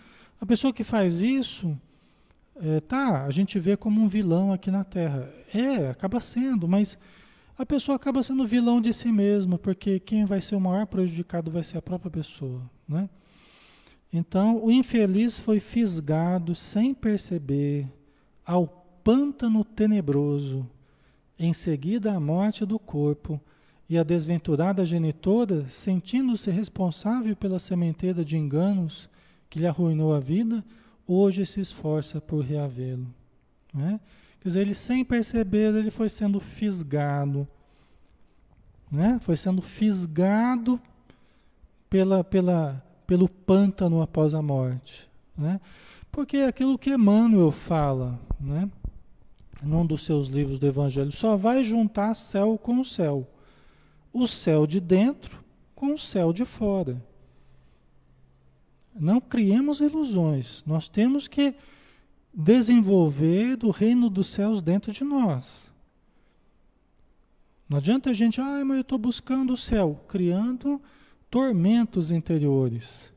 A: a pessoa que faz isso, é, tá, a gente vê como um vilão aqui na Terra. É, acaba sendo, mas a pessoa acaba sendo vilão de si mesma, porque quem vai ser o maior prejudicado vai ser a própria pessoa, né? Então, o infeliz foi fisgado sem perceber ao pântano tenebroso, em seguida à morte do corpo, e a desventurada genitora, sentindo-se responsável pela sementeira de enganos que lhe arruinou a vida, hoje se esforça por reavê-lo. Né? Quer dizer, ele sem perceber, ele foi sendo fisgado. Né? Foi sendo fisgado pela, pela, pelo pântano após a morte. Né? Porque é aquilo que Emmanuel fala, né? num dos seus livros do Evangelho, só vai juntar céu com céu o céu de dentro com o céu de fora. Não criemos ilusões. Nós temos que desenvolver o reino dos céus dentro de nós. Não adianta a gente, ah, mas eu estou buscando o céu, criando tormentos interiores.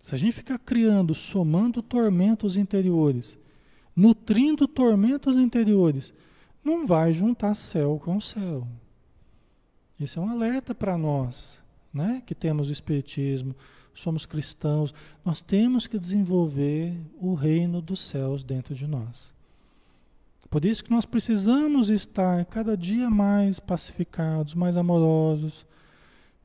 A: Se a gente ficar criando, somando tormentos interiores, nutrindo tormentos interiores, não vai juntar céu com céu. Isso é um alerta para nós, né? Que temos o Espiritismo, somos cristãos. Nós temos que desenvolver o reino dos céus dentro de nós. Por isso que nós precisamos estar cada dia mais pacificados, mais amorosos,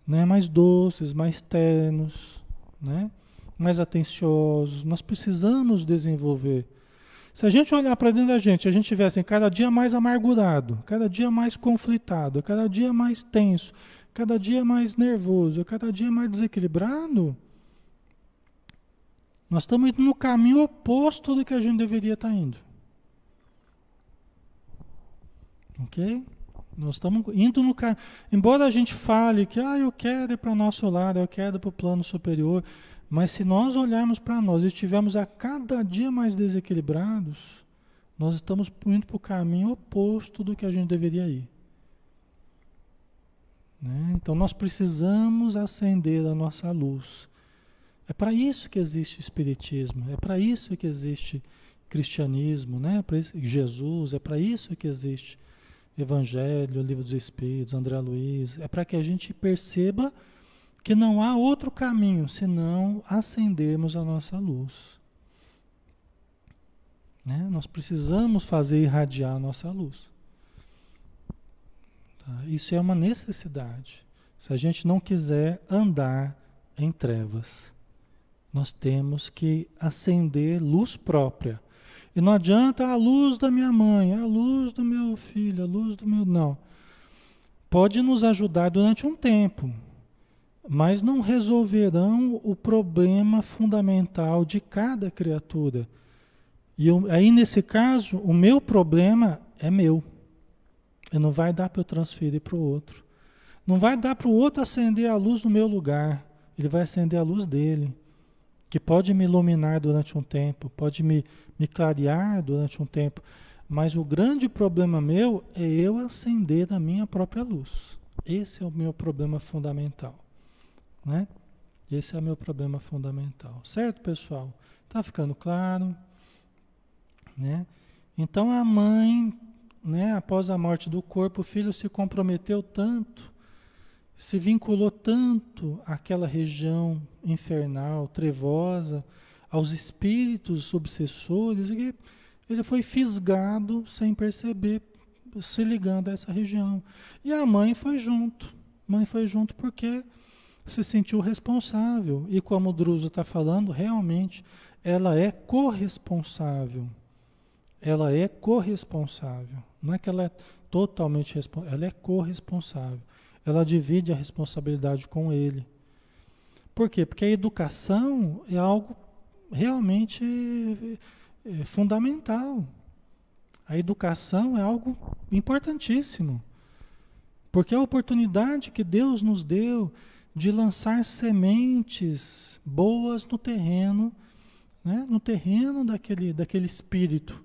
A: né? mais doces, mais ternos, né? mais atenciosos. Nós precisamos desenvolver se a gente olhar para dentro da gente, a gente tivesse cada dia mais amargurado, cada dia mais conflitado, cada dia mais tenso, cada dia mais nervoso, cada dia mais desequilibrado, Nós estamos indo no caminho oposto do que a gente deveria estar indo. Ok? Nós estamos indo no caminho. Embora a gente fale que ah, eu quero ir para o nosso lado, eu quero ir para o plano superior, mas se nós olharmos para nós e estivermos a cada dia mais desequilibrados, nós estamos indo para o caminho oposto do que a gente deveria ir. Né? Então nós precisamos acender a nossa luz. É para isso que existe Espiritismo, é para isso que existe cristianismo, né? Para Jesus, é para isso que existe Evangelho, Livro dos Espíritos, André Luiz, é para que a gente perceba que não há outro caminho senão acendermos a nossa luz. Né? Nós precisamos fazer irradiar a nossa luz. Tá? Isso é uma necessidade. Se a gente não quiser andar em trevas, nós temos que acender luz própria. E não adianta a luz da minha mãe, a luz do meu filho, a luz do meu. Não. Pode nos ajudar durante um tempo, mas não resolverão o problema fundamental de cada criatura. E eu, aí, nesse caso, o meu problema é meu. Não vai dar para eu transferir para o outro. Não vai dar para o outro acender a luz no meu lugar. Ele vai acender a luz dele, que pode me iluminar durante um tempo, pode me, me clarear durante um tempo. Mas o grande problema meu é eu acender a minha própria luz. Esse é o meu problema fundamental. Né? Esse é o meu problema fundamental. Certo, pessoal? Tá ficando claro? Né? Então a mãe, né, após a morte do corpo, o filho se comprometeu tanto, se vinculou tanto àquela região infernal, trevosa, aos espíritos obsessores, que ele foi fisgado sem perceber, se ligando a essa região. E a mãe foi junto. Mãe foi junto porque se sentiu responsável. E como o Druso está falando, realmente ela é corresponsável. Ela é corresponsável. Não é que ela é totalmente responsável, ela é corresponsável. Ela divide a responsabilidade com ele. Por quê? Porque a educação é algo realmente é, fundamental. A educação é algo importantíssimo. Porque a oportunidade que Deus nos deu de lançar sementes boas no terreno, né? no terreno daquele, daquele espírito,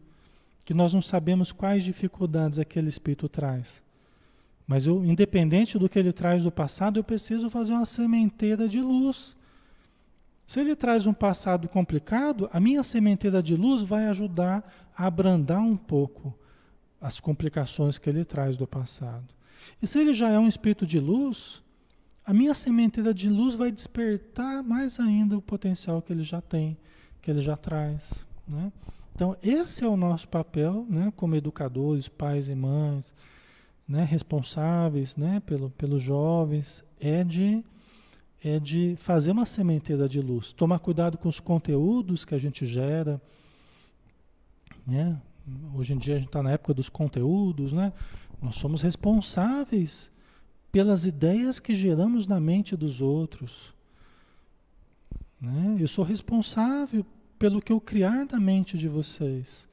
A: que nós não sabemos quais dificuldades aquele espírito traz. Mas eu, independente do que ele traz do passado, eu preciso fazer uma sementeira de luz. Se ele traz um passado complicado, a minha sementeira de luz vai ajudar a abrandar um pouco as complicações que ele traz do passado. E se ele já é um espírito de luz, a minha sementeira de luz vai despertar mais ainda o potencial que ele já tem, que ele já traz. Né? Então, esse é o nosso papel né, como educadores, pais e mães, né, responsáveis né, pelo, pelos jovens, é de, é de fazer uma sementeira de luz. Tomar cuidado com os conteúdos que a gente gera. Né? Hoje em dia a gente está na época dos conteúdos, né? nós somos responsáveis pelas ideias que geramos na mente dos outros. Né? Eu sou responsável pelo que eu criar na mente de vocês.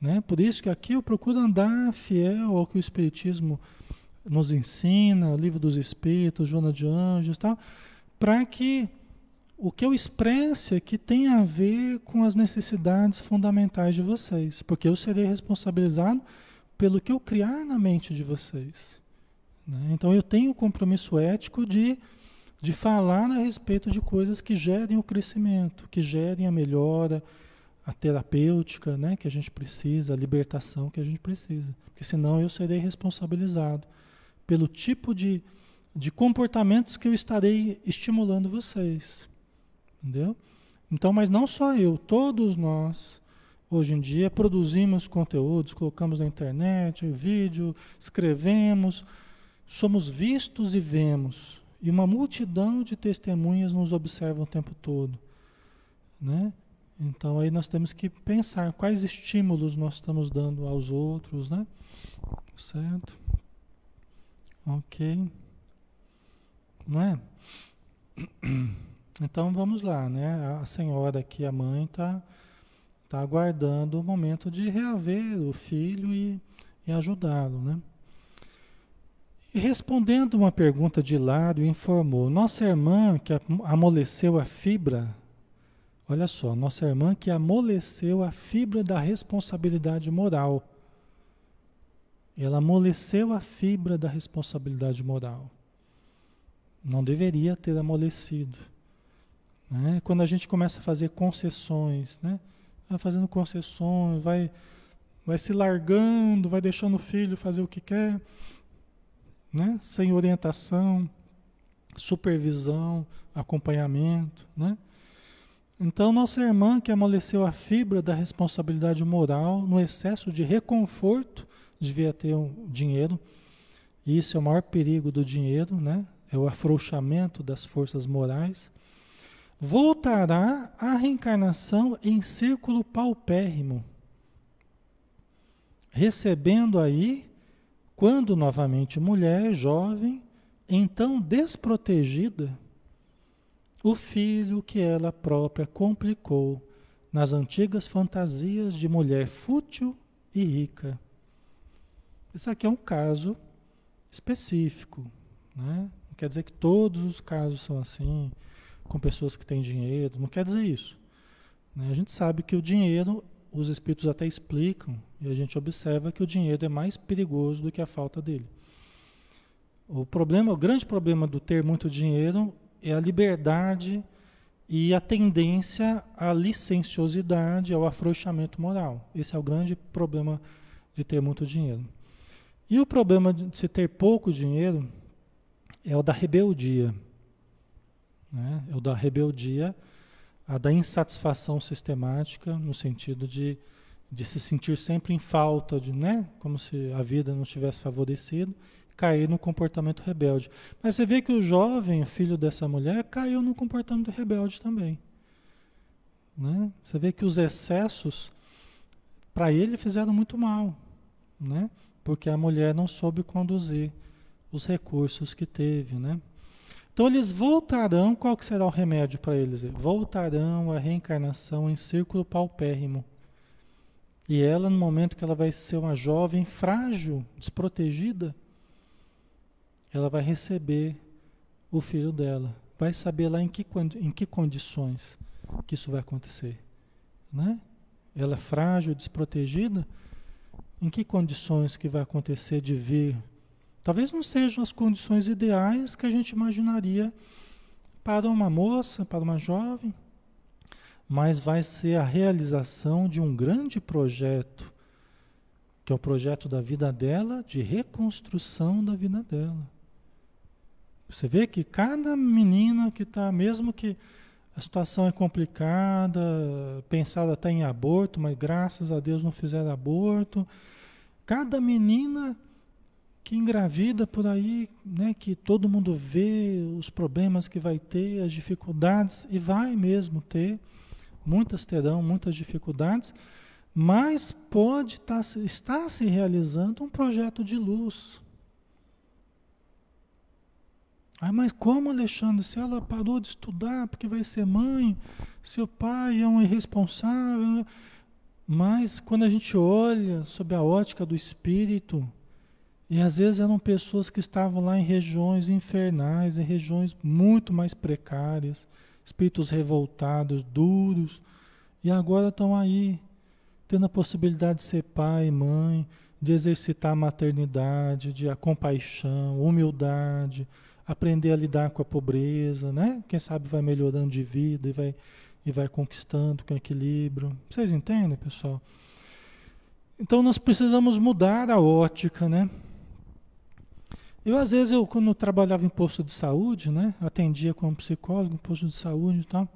A: Né? Por isso que aqui eu procuro andar fiel ao que o Espiritismo nos ensina, Livro dos Espíritos, Joana de Anjos, tal, para que o que eu expresse aqui tenha a ver com as necessidades fundamentais de vocês, porque eu serei responsabilizado pelo que eu criar na mente de vocês. Né? Então eu tenho o compromisso ético de, de falar a respeito de coisas que gerem o crescimento, que gerem a melhora, a terapêutica né, que a gente precisa, a libertação que a gente precisa. Porque senão eu serei responsabilizado pelo tipo de, de comportamentos que eu estarei estimulando vocês. Entendeu? Então, mas não só eu, todos nós, hoje em dia, produzimos conteúdos, colocamos na internet, vídeo, escrevemos somos vistos e vemos, e uma multidão de testemunhas nos observa o tempo todo, né? Então aí nós temos que pensar quais estímulos nós estamos dando aos outros, né? Certo? Ok. Não é? Então vamos lá, né? A senhora aqui, a mãe, está tá aguardando o momento de reaver o filho e, e ajudá-lo, né? E respondendo uma pergunta de Lário, informou: Nossa irmã que amoleceu a fibra, olha só, nossa irmã que amoleceu a fibra da responsabilidade moral. Ela amoleceu a fibra da responsabilidade moral. Não deveria ter amolecido. Né? Quando a gente começa a fazer concessões, né? vai fazendo concessões, vai, vai se largando, vai deixando o filho fazer o que quer né? sem orientação, supervisão, acompanhamento. Né? Então, nossa irmã que amoleceu a fibra da responsabilidade moral no excesso de reconforto, devia ter um dinheiro. Isso é o maior perigo do dinheiro, né? É o afrouxamento das forças morais. Voltará à reencarnação em círculo paupérrimo, recebendo aí quando novamente mulher, jovem, então desprotegida, o filho que ela própria complicou nas antigas fantasias de mulher fútil e rica. Isso aqui é um caso específico, né? Não quer dizer que todos os casos são assim, com pessoas que têm dinheiro, não quer dizer isso. Né? A gente sabe que o dinheiro os espíritos até explicam e a gente observa que o dinheiro é mais perigoso do que a falta dele. O problema, o grande problema do ter muito dinheiro é a liberdade e a tendência à licenciosidade, ao afrouxamento moral. Esse é o grande problema de ter muito dinheiro. E o problema de se ter pouco dinheiro é o da rebeldia. Né? É o da rebeldia a da insatisfação sistemática, no sentido de, de se sentir sempre em falta, de, né? como se a vida não tivesse favorecido, cair no comportamento rebelde. Mas você vê que o jovem, filho dessa mulher, caiu no comportamento rebelde também. Né? Você vê que os excessos, para ele, fizeram muito mal, né? porque a mulher não soube conduzir os recursos que teve, né? Então eles voltarão, qual que será o remédio para eles? Voltarão à reencarnação em círculo paupérrimo. E ela, no momento que ela vai ser uma jovem frágil, desprotegida, ela vai receber o filho dela. Vai saber lá em que, em que condições que isso vai acontecer. Né? Ela é frágil, desprotegida, em que condições que vai acontecer de vir Talvez não sejam as condições ideais que a gente imaginaria para uma moça, para uma jovem, mas vai ser a realização de um grande projeto, que é o projeto da vida dela, de reconstrução da vida dela. Você vê que cada menina que está, mesmo que a situação é complicada, pensada até em aborto, mas graças a Deus não fizeram aborto, cada menina que engravida por aí, né, que todo mundo vê os problemas que vai ter, as dificuldades, e vai mesmo ter, muitas terão muitas dificuldades, mas pode tá, estar se realizando um projeto de luz. Ah, mas como, Alexandre, se ela parou de estudar porque vai ser mãe, se o pai é um irresponsável. Mas quando a gente olha sob a ótica do espírito, e às vezes eram pessoas que estavam lá em regiões infernais, em regiões muito mais precárias, espíritos revoltados, duros, e agora estão aí, tendo a possibilidade de ser pai, mãe, de exercitar a maternidade, de a compaixão, humildade, aprender a lidar com a pobreza, né? Quem sabe vai melhorando de vida e vai, e vai conquistando com equilíbrio. Vocês entendem, pessoal? Então nós precisamos mudar a ótica, né? Eu, às vezes, eu, quando eu trabalhava em posto de saúde, né? Atendia como psicólogo em posto de saúde e tal.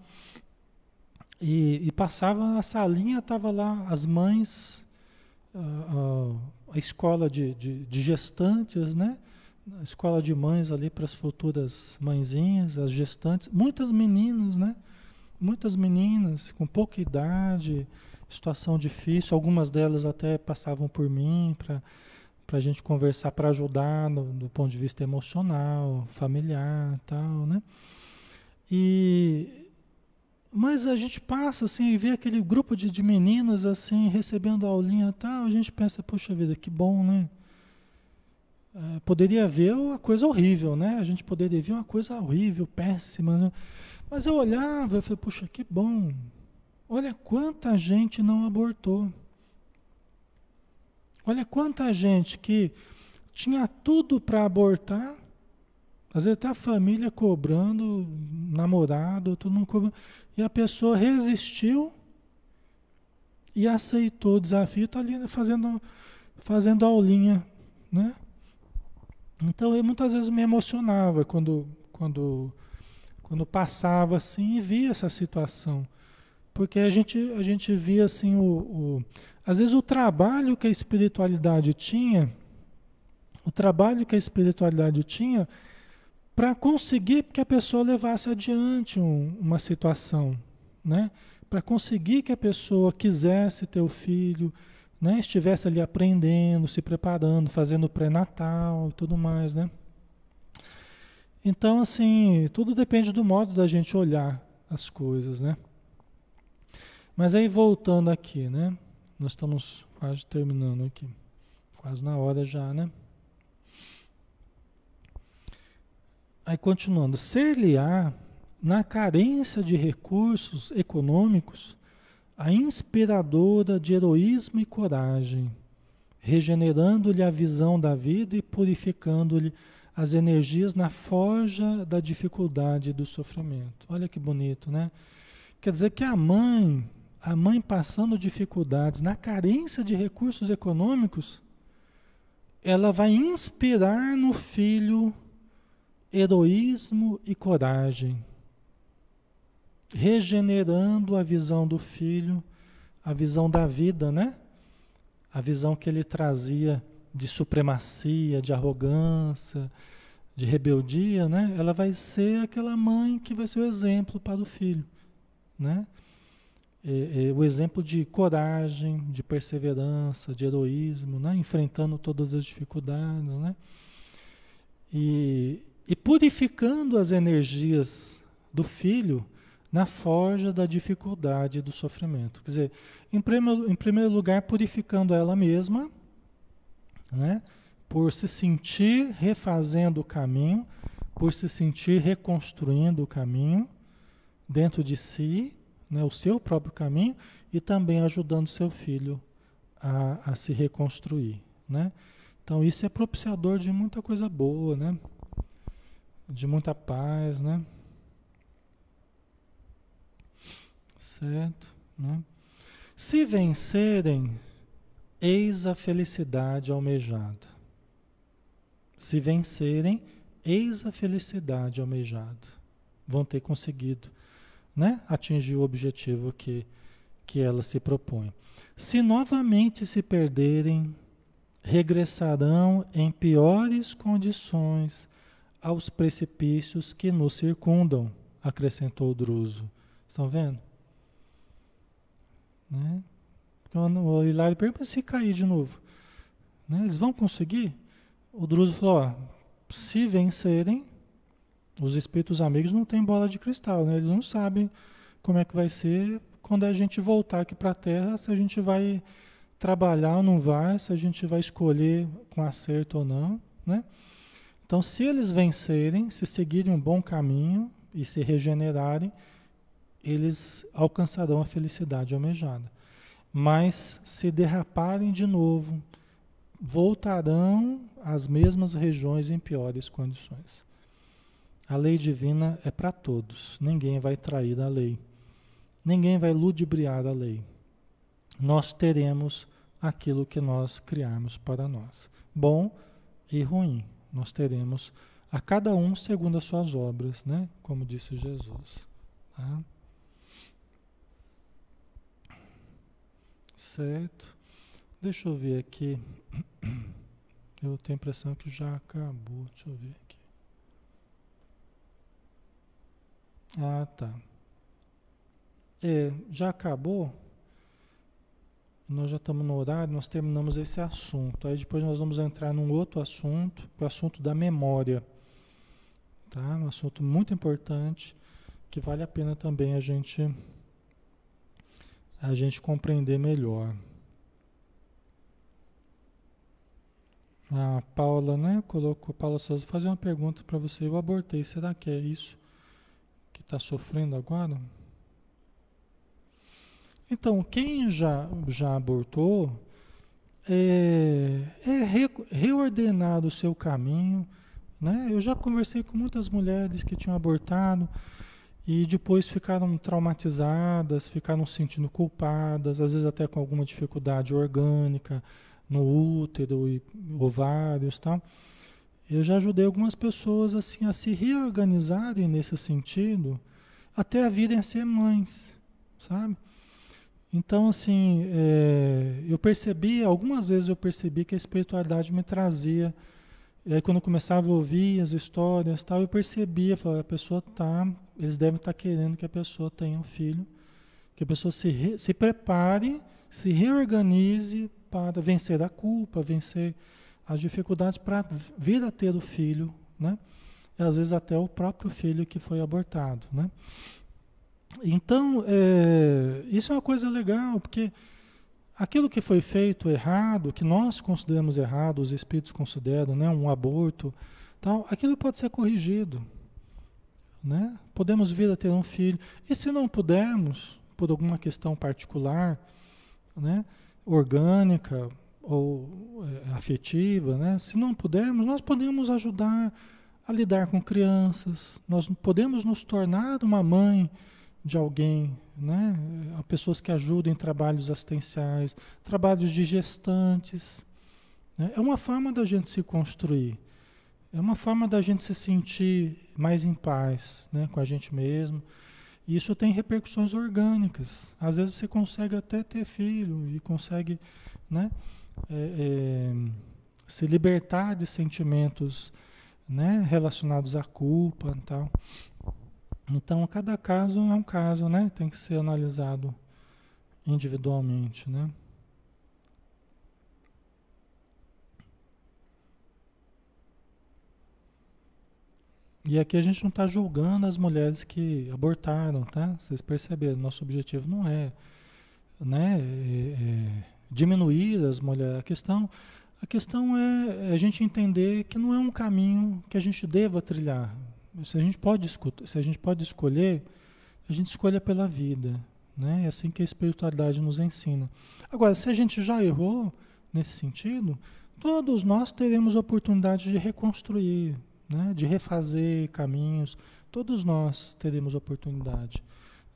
A: E, e passava a salinha, tava lá as mães, a, a, a escola de, de, de, gestantes, né? A escola de mães ali para as futuras mãezinhas, as gestantes. Muitas meninas, né? Muitas meninas com pouca idade, situação difícil. Algumas delas até passavam por mim para para a gente conversar, para ajudar no, do ponto de vista emocional, familiar tal, né? E mas a gente passa assim e vê aquele grupo de, de meninas assim recebendo aulinha tal, a gente pensa, poxa vida, que bom, né? É, poderia ver uma coisa horrível, né? A gente poderia ver uma coisa horrível, péssima, né? Mas eu olhava e falei, puxa, que bom. Olha quanta gente não abortou. Olha quanta gente que tinha tudo para abortar. Às vezes até a família cobrando, namorado, todo mundo cobrando. E a pessoa resistiu e aceitou o desafio, está ali fazendo, fazendo aulinha, né? Então eu muitas vezes me emocionava quando, quando, quando passava assim e via essa situação. Porque a gente, a gente via assim o, o às vezes o trabalho que a espiritualidade tinha, o trabalho que a espiritualidade tinha para conseguir que a pessoa levasse adiante um, uma situação, né? Para conseguir que a pessoa quisesse ter o filho, né? Estivesse ali aprendendo, se preparando, fazendo pré-natal e tudo mais, né? Então, assim, tudo depende do modo da gente olhar as coisas, né? Mas aí voltando aqui, né? Nós estamos quase terminando aqui. Quase na hora já, né? Aí continuando, ser-lhe-á, na carência de recursos econômicos, a inspiradora de heroísmo e coragem, regenerando-lhe a visão da vida e purificando-lhe as energias na forja da dificuldade e do sofrimento. Olha que bonito, né? Quer dizer que a mãe, a mãe passando dificuldades, na carência de recursos econômicos, ela vai inspirar no filho heroísmo e coragem, regenerando a visão do filho, a visão da vida, né? A visão que ele trazia de supremacia, de arrogância, de rebeldia, né? Ela vai ser aquela mãe que vai ser o exemplo para o filho, né? É, é, o exemplo de coragem, de perseverança, de heroísmo, né? enfrentando todas as dificuldades. Né? E, e purificando as energias do filho na forja da dificuldade e do sofrimento. Quer dizer, em primeiro, em primeiro lugar, purificando ela mesma, né? por se sentir refazendo o caminho, por se sentir reconstruindo o caminho dentro de si, né? o seu próprio caminho, e também ajudando seu filho a, a se reconstruir. Né? Então, isso é propiciador de muita coisa boa, né? de muita paz, né? Certo? Né? Se vencerem, eis a felicidade almejada. Se vencerem, eis a felicidade almejada. Vão ter conseguido né, atingir o objetivo que, que ela se propõe. Se novamente se perderem, regressarão em piores condições aos precipícios que nos circundam, acrescentou Druso. Estão vendo? Né? O Hilário pergunta se cair de novo. Né? Eles vão conseguir? O Druso falou: ó, se vencerem, os espíritos amigos não têm bola de cristal, né? eles não sabem como é que vai ser quando a gente voltar aqui para a Terra, se a gente vai trabalhar ou não vai, se a gente vai escolher com acerto ou não. Né? Então, se eles vencerem, se seguirem um bom caminho e se regenerarem, eles alcançarão a felicidade almejada. Mas se derraparem de novo, voltarão às mesmas regiões em piores condições. A lei divina é para todos, ninguém vai trair a lei, ninguém vai ludibriar a lei. Nós teremos aquilo que nós criarmos para nós, bom e ruim nós teremos a cada um segundo as suas obras, né? Como disse Jesus. Tá? Certo? Deixa eu ver aqui. Eu tenho a impressão que já acabou. Deixa eu ver aqui. Ah, tá. É, já acabou? nós já estamos no horário, nós terminamos esse assunto. Aí depois nós vamos entrar num outro assunto, é o assunto da memória. Tá? Um assunto muito importante, que vale a pena também a gente a gente compreender melhor. A Paula, né, colocou, Paula Souza, fazer uma pergunta para você. Eu abortei, será que é isso está sofrendo agora? Então, quem já, já abortou, é, é re, reordenar o seu caminho. Né? Eu já conversei com muitas mulheres que tinham abortado e depois ficaram traumatizadas, ficaram se sentindo culpadas, às vezes até com alguma dificuldade orgânica no útero e ovários tal. Eu já ajudei algumas pessoas assim a se reorganizarem nesse sentido, até a virem a ser mães, sabe? Então, assim, é, eu percebi, algumas vezes eu percebi que a espiritualidade me trazia. Aí, quando eu começava a ouvir as histórias, tal, eu percebia, falava, a pessoa tá, eles devem estar tá querendo que a pessoa tenha um filho, que a pessoa se, re, se prepare, se reorganize para vencer a culpa, vencer as dificuldades para vir a ter o filho, né? E às vezes até o próprio filho que foi abortado, né? Então, é, isso é uma coisa legal, porque aquilo que foi feito errado, que nós consideramos errado, os espíritos consideram, né, um aborto, tal, aquilo pode ser corrigido. Né? Podemos vir a ter um filho. E se não pudermos, por alguma questão particular, né, orgânica ou é, afetiva, né, se não pudermos, nós podemos ajudar a lidar com crianças, nós podemos nos tornar uma mãe de alguém, né? Há pessoas que ajudam em trabalhos assistenciais, trabalhos de gestantes. Né? É uma forma da gente se construir, é uma forma da gente se sentir mais em paz né? com a gente mesmo. E isso tem repercussões orgânicas. Às vezes você consegue até ter filho e consegue né? É, é, se libertar de sentimentos né? relacionados à culpa e tal. Então, cada caso é um caso, né? Tem que ser analisado individualmente, né? E aqui a gente não está julgando as mulheres que abortaram, tá? Vocês perceberam, nosso objetivo não é, né, é, é diminuir as mulheres. A questão, a questão é a gente entender que não é um caminho que a gente deva trilhar. Se a gente pode, se a gente pode escolher, a gente escolha pela vida. Né? É assim que a espiritualidade nos ensina. Agora, se a gente já errou nesse sentido, todos nós teremos oportunidade de reconstruir, né? de refazer caminhos. Todos nós teremos oportunidade.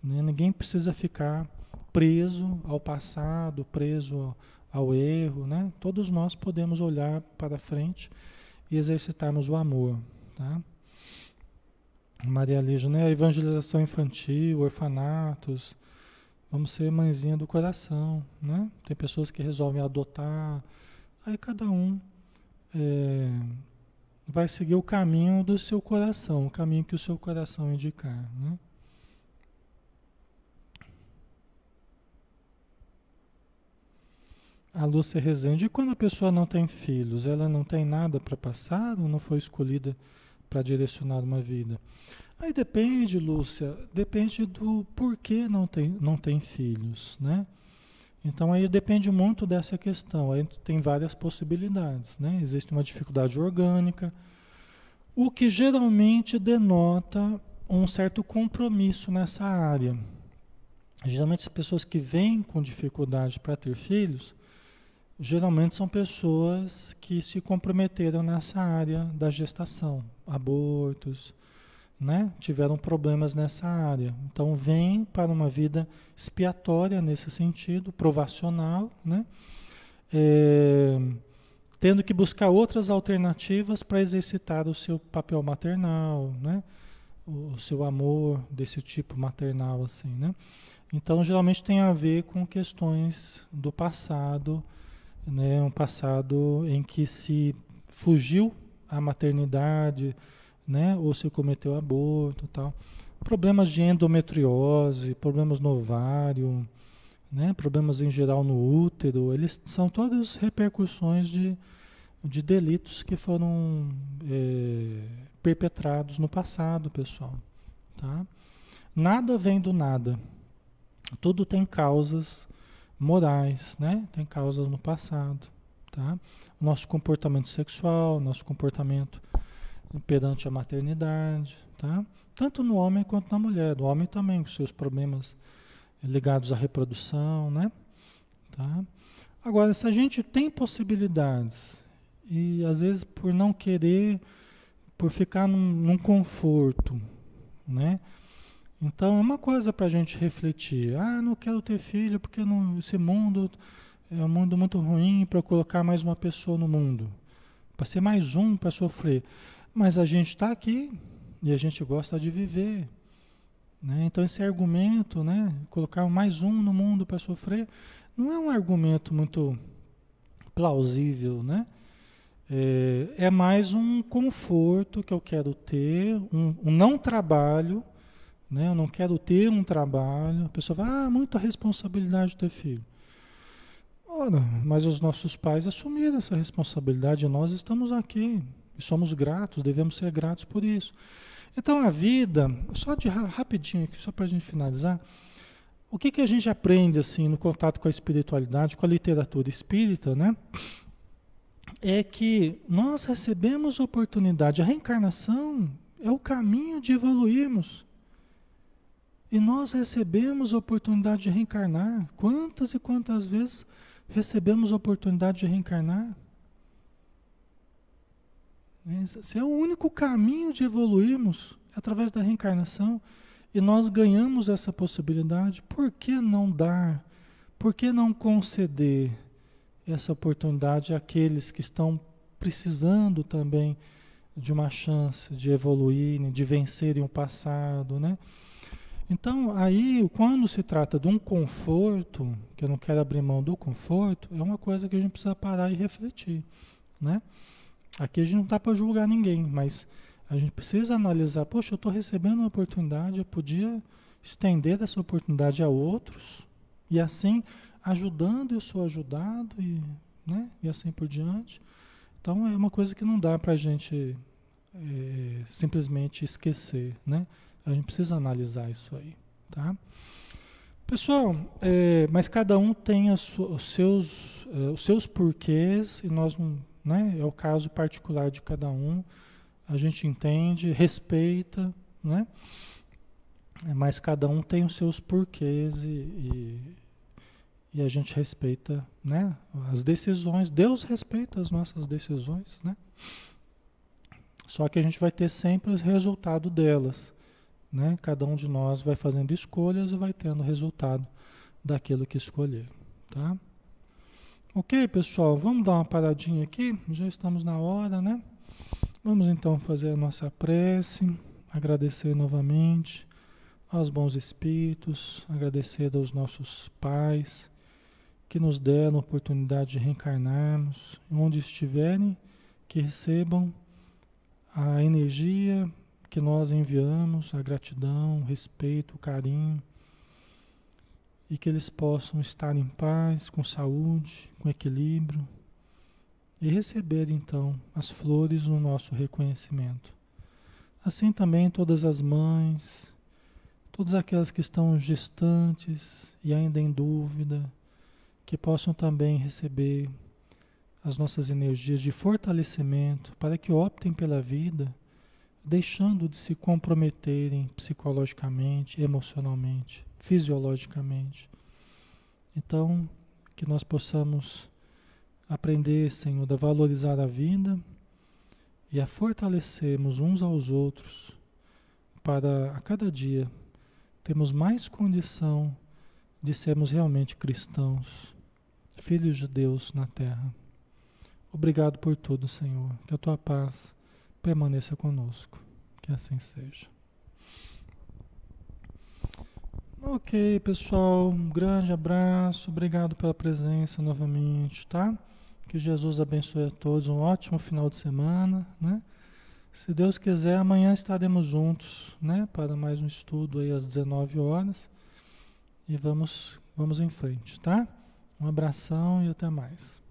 A: Né? Ninguém precisa ficar preso ao passado, preso ao erro. Né? Todos nós podemos olhar para frente e exercitarmos o amor. Tá? Maria Lígia, né? Evangelização infantil, orfanatos. Vamos ser mãezinha do coração, né? Tem pessoas que resolvem adotar. Aí cada um é, vai seguir o caminho do seu coração, o caminho que o seu coração indicar, né? A Lúcia Rezende, e quando a pessoa não tem filhos, ela não tem nada para passar ou não foi escolhida para direcionar uma vida? Aí depende, Lúcia, depende do porquê não tem, não tem filhos, né? Então aí depende muito dessa questão. Aí tem várias possibilidades, né? Existe uma dificuldade orgânica, o que geralmente denota um certo compromisso nessa área. Geralmente as pessoas que vêm com dificuldade para ter filhos, geralmente são pessoas que se comprometeram nessa área da gestação, abortos, né? tiveram problemas nessa área. Então vem para uma vida expiatória nesse sentido, provacional, né? É, tendo que buscar outras alternativas para exercitar o seu papel maternal, né? o, o seu amor desse tipo maternal assim, né? Então geralmente tem a ver com questões do passado né, um passado em que se fugiu à maternidade, né, ou se cometeu aborto, tal. Problemas de endometriose, problemas no ovário, né, problemas em geral no útero, eles são todas repercussões de, de delitos que foram é, perpetrados no passado, pessoal, tá? Nada vem do nada. Tudo tem causas morais, né? Tem causas no passado, tá? Nosso comportamento sexual, nosso comportamento perante a maternidade, tá? Tanto no homem quanto na mulher. O homem também com seus problemas ligados à reprodução, né? Tá? Agora, se a gente tem possibilidades e às vezes por não querer, por ficar num, num conforto, né? Então é uma coisa para a gente refletir. Ah, não quero ter filho porque não, esse mundo é um mundo muito ruim para colocar mais uma pessoa no mundo, para ser mais um para sofrer. Mas a gente está aqui e a gente gosta de viver. Né? Então esse argumento, né, colocar mais um no mundo para sofrer, não é um argumento muito plausível, né? É, é, mais um conforto que eu quero ter, um, um, não trabalho, né? Eu não quero ter um trabalho. A pessoa fala, ah, muita responsabilidade de ter filho. Ora, mas os nossos pais assumiram essa responsabilidade nós estamos aqui e somos gratos, devemos ser gratos por isso. Então a vida, só de rapidinho aqui, só para a gente finalizar, o que, que a gente aprende assim no contato com a espiritualidade, com a literatura espírita, né? É que nós recebemos oportunidade, a reencarnação é o caminho de evoluirmos. E nós recebemos a oportunidade de reencarnar. Quantas e quantas vezes recebemos a oportunidade de reencarnar? Esse é o único caminho de evoluirmos através da reencarnação e nós ganhamos essa possibilidade, por que não dar? Por que não conceder essa oportunidade àqueles que estão precisando também de uma chance de evoluírem, de vencerem o passado, né? Então, aí, quando se trata de um conforto, que eu não quero abrir mão do conforto, é uma coisa que a gente precisa parar e refletir, né? Aqui a gente não está para julgar ninguém, mas a gente precisa analisar, poxa, eu estou recebendo uma oportunidade, eu podia estender essa oportunidade a outros, e assim, ajudando, eu sou ajudado, e, né, e assim por diante. Então é uma coisa que não dá para a gente é, simplesmente esquecer, né? A gente precisa analisar isso aí, tá? Pessoal, é, mas cada um tem os seus, é, os seus porquês e nós não, né? É o caso particular de cada um a gente entende, respeita, né? Mas cada um tem os seus porquês e, e, e, a gente respeita, né? As decisões, Deus respeita as nossas decisões, né? Só que a gente vai ter sempre o resultado delas, né? Cada um de nós vai fazendo escolhas e vai tendo resultado daquilo que escolher, tá? Ok, pessoal, vamos dar uma paradinha aqui, já estamos na hora, né? Vamos então fazer a nossa prece, agradecer novamente aos bons espíritos, agradecer aos nossos pais que nos deram a oportunidade de reencarnarmos, onde estiverem, que recebam a energia que nós enviamos, a gratidão, o respeito, o carinho, e que eles possam estar em paz, com saúde, com equilíbrio e receber então as flores no nosso reconhecimento. Assim também todas as mães, todas aquelas que estão gestantes e ainda em dúvida, que possam também receber as nossas energias de fortalecimento para que optem pela vida, deixando de se comprometerem psicologicamente, emocionalmente, fisiologicamente. Então, que nós possamos aprender, Senhor, a valorizar a vida e a fortalecermos uns aos outros para a cada dia termos mais condição de sermos realmente cristãos, filhos de Deus na terra. Obrigado por tudo, Senhor. Que a tua paz permaneça conosco. Que assim seja. Ok, pessoal. Um grande abraço. Obrigado pela presença novamente, tá? Que Jesus abençoe a todos. Um ótimo final de semana, né? Se Deus quiser, amanhã estaremos juntos, né? Para mais um estudo aí às 19 horas. E vamos, vamos em frente, tá? Um abração e até mais.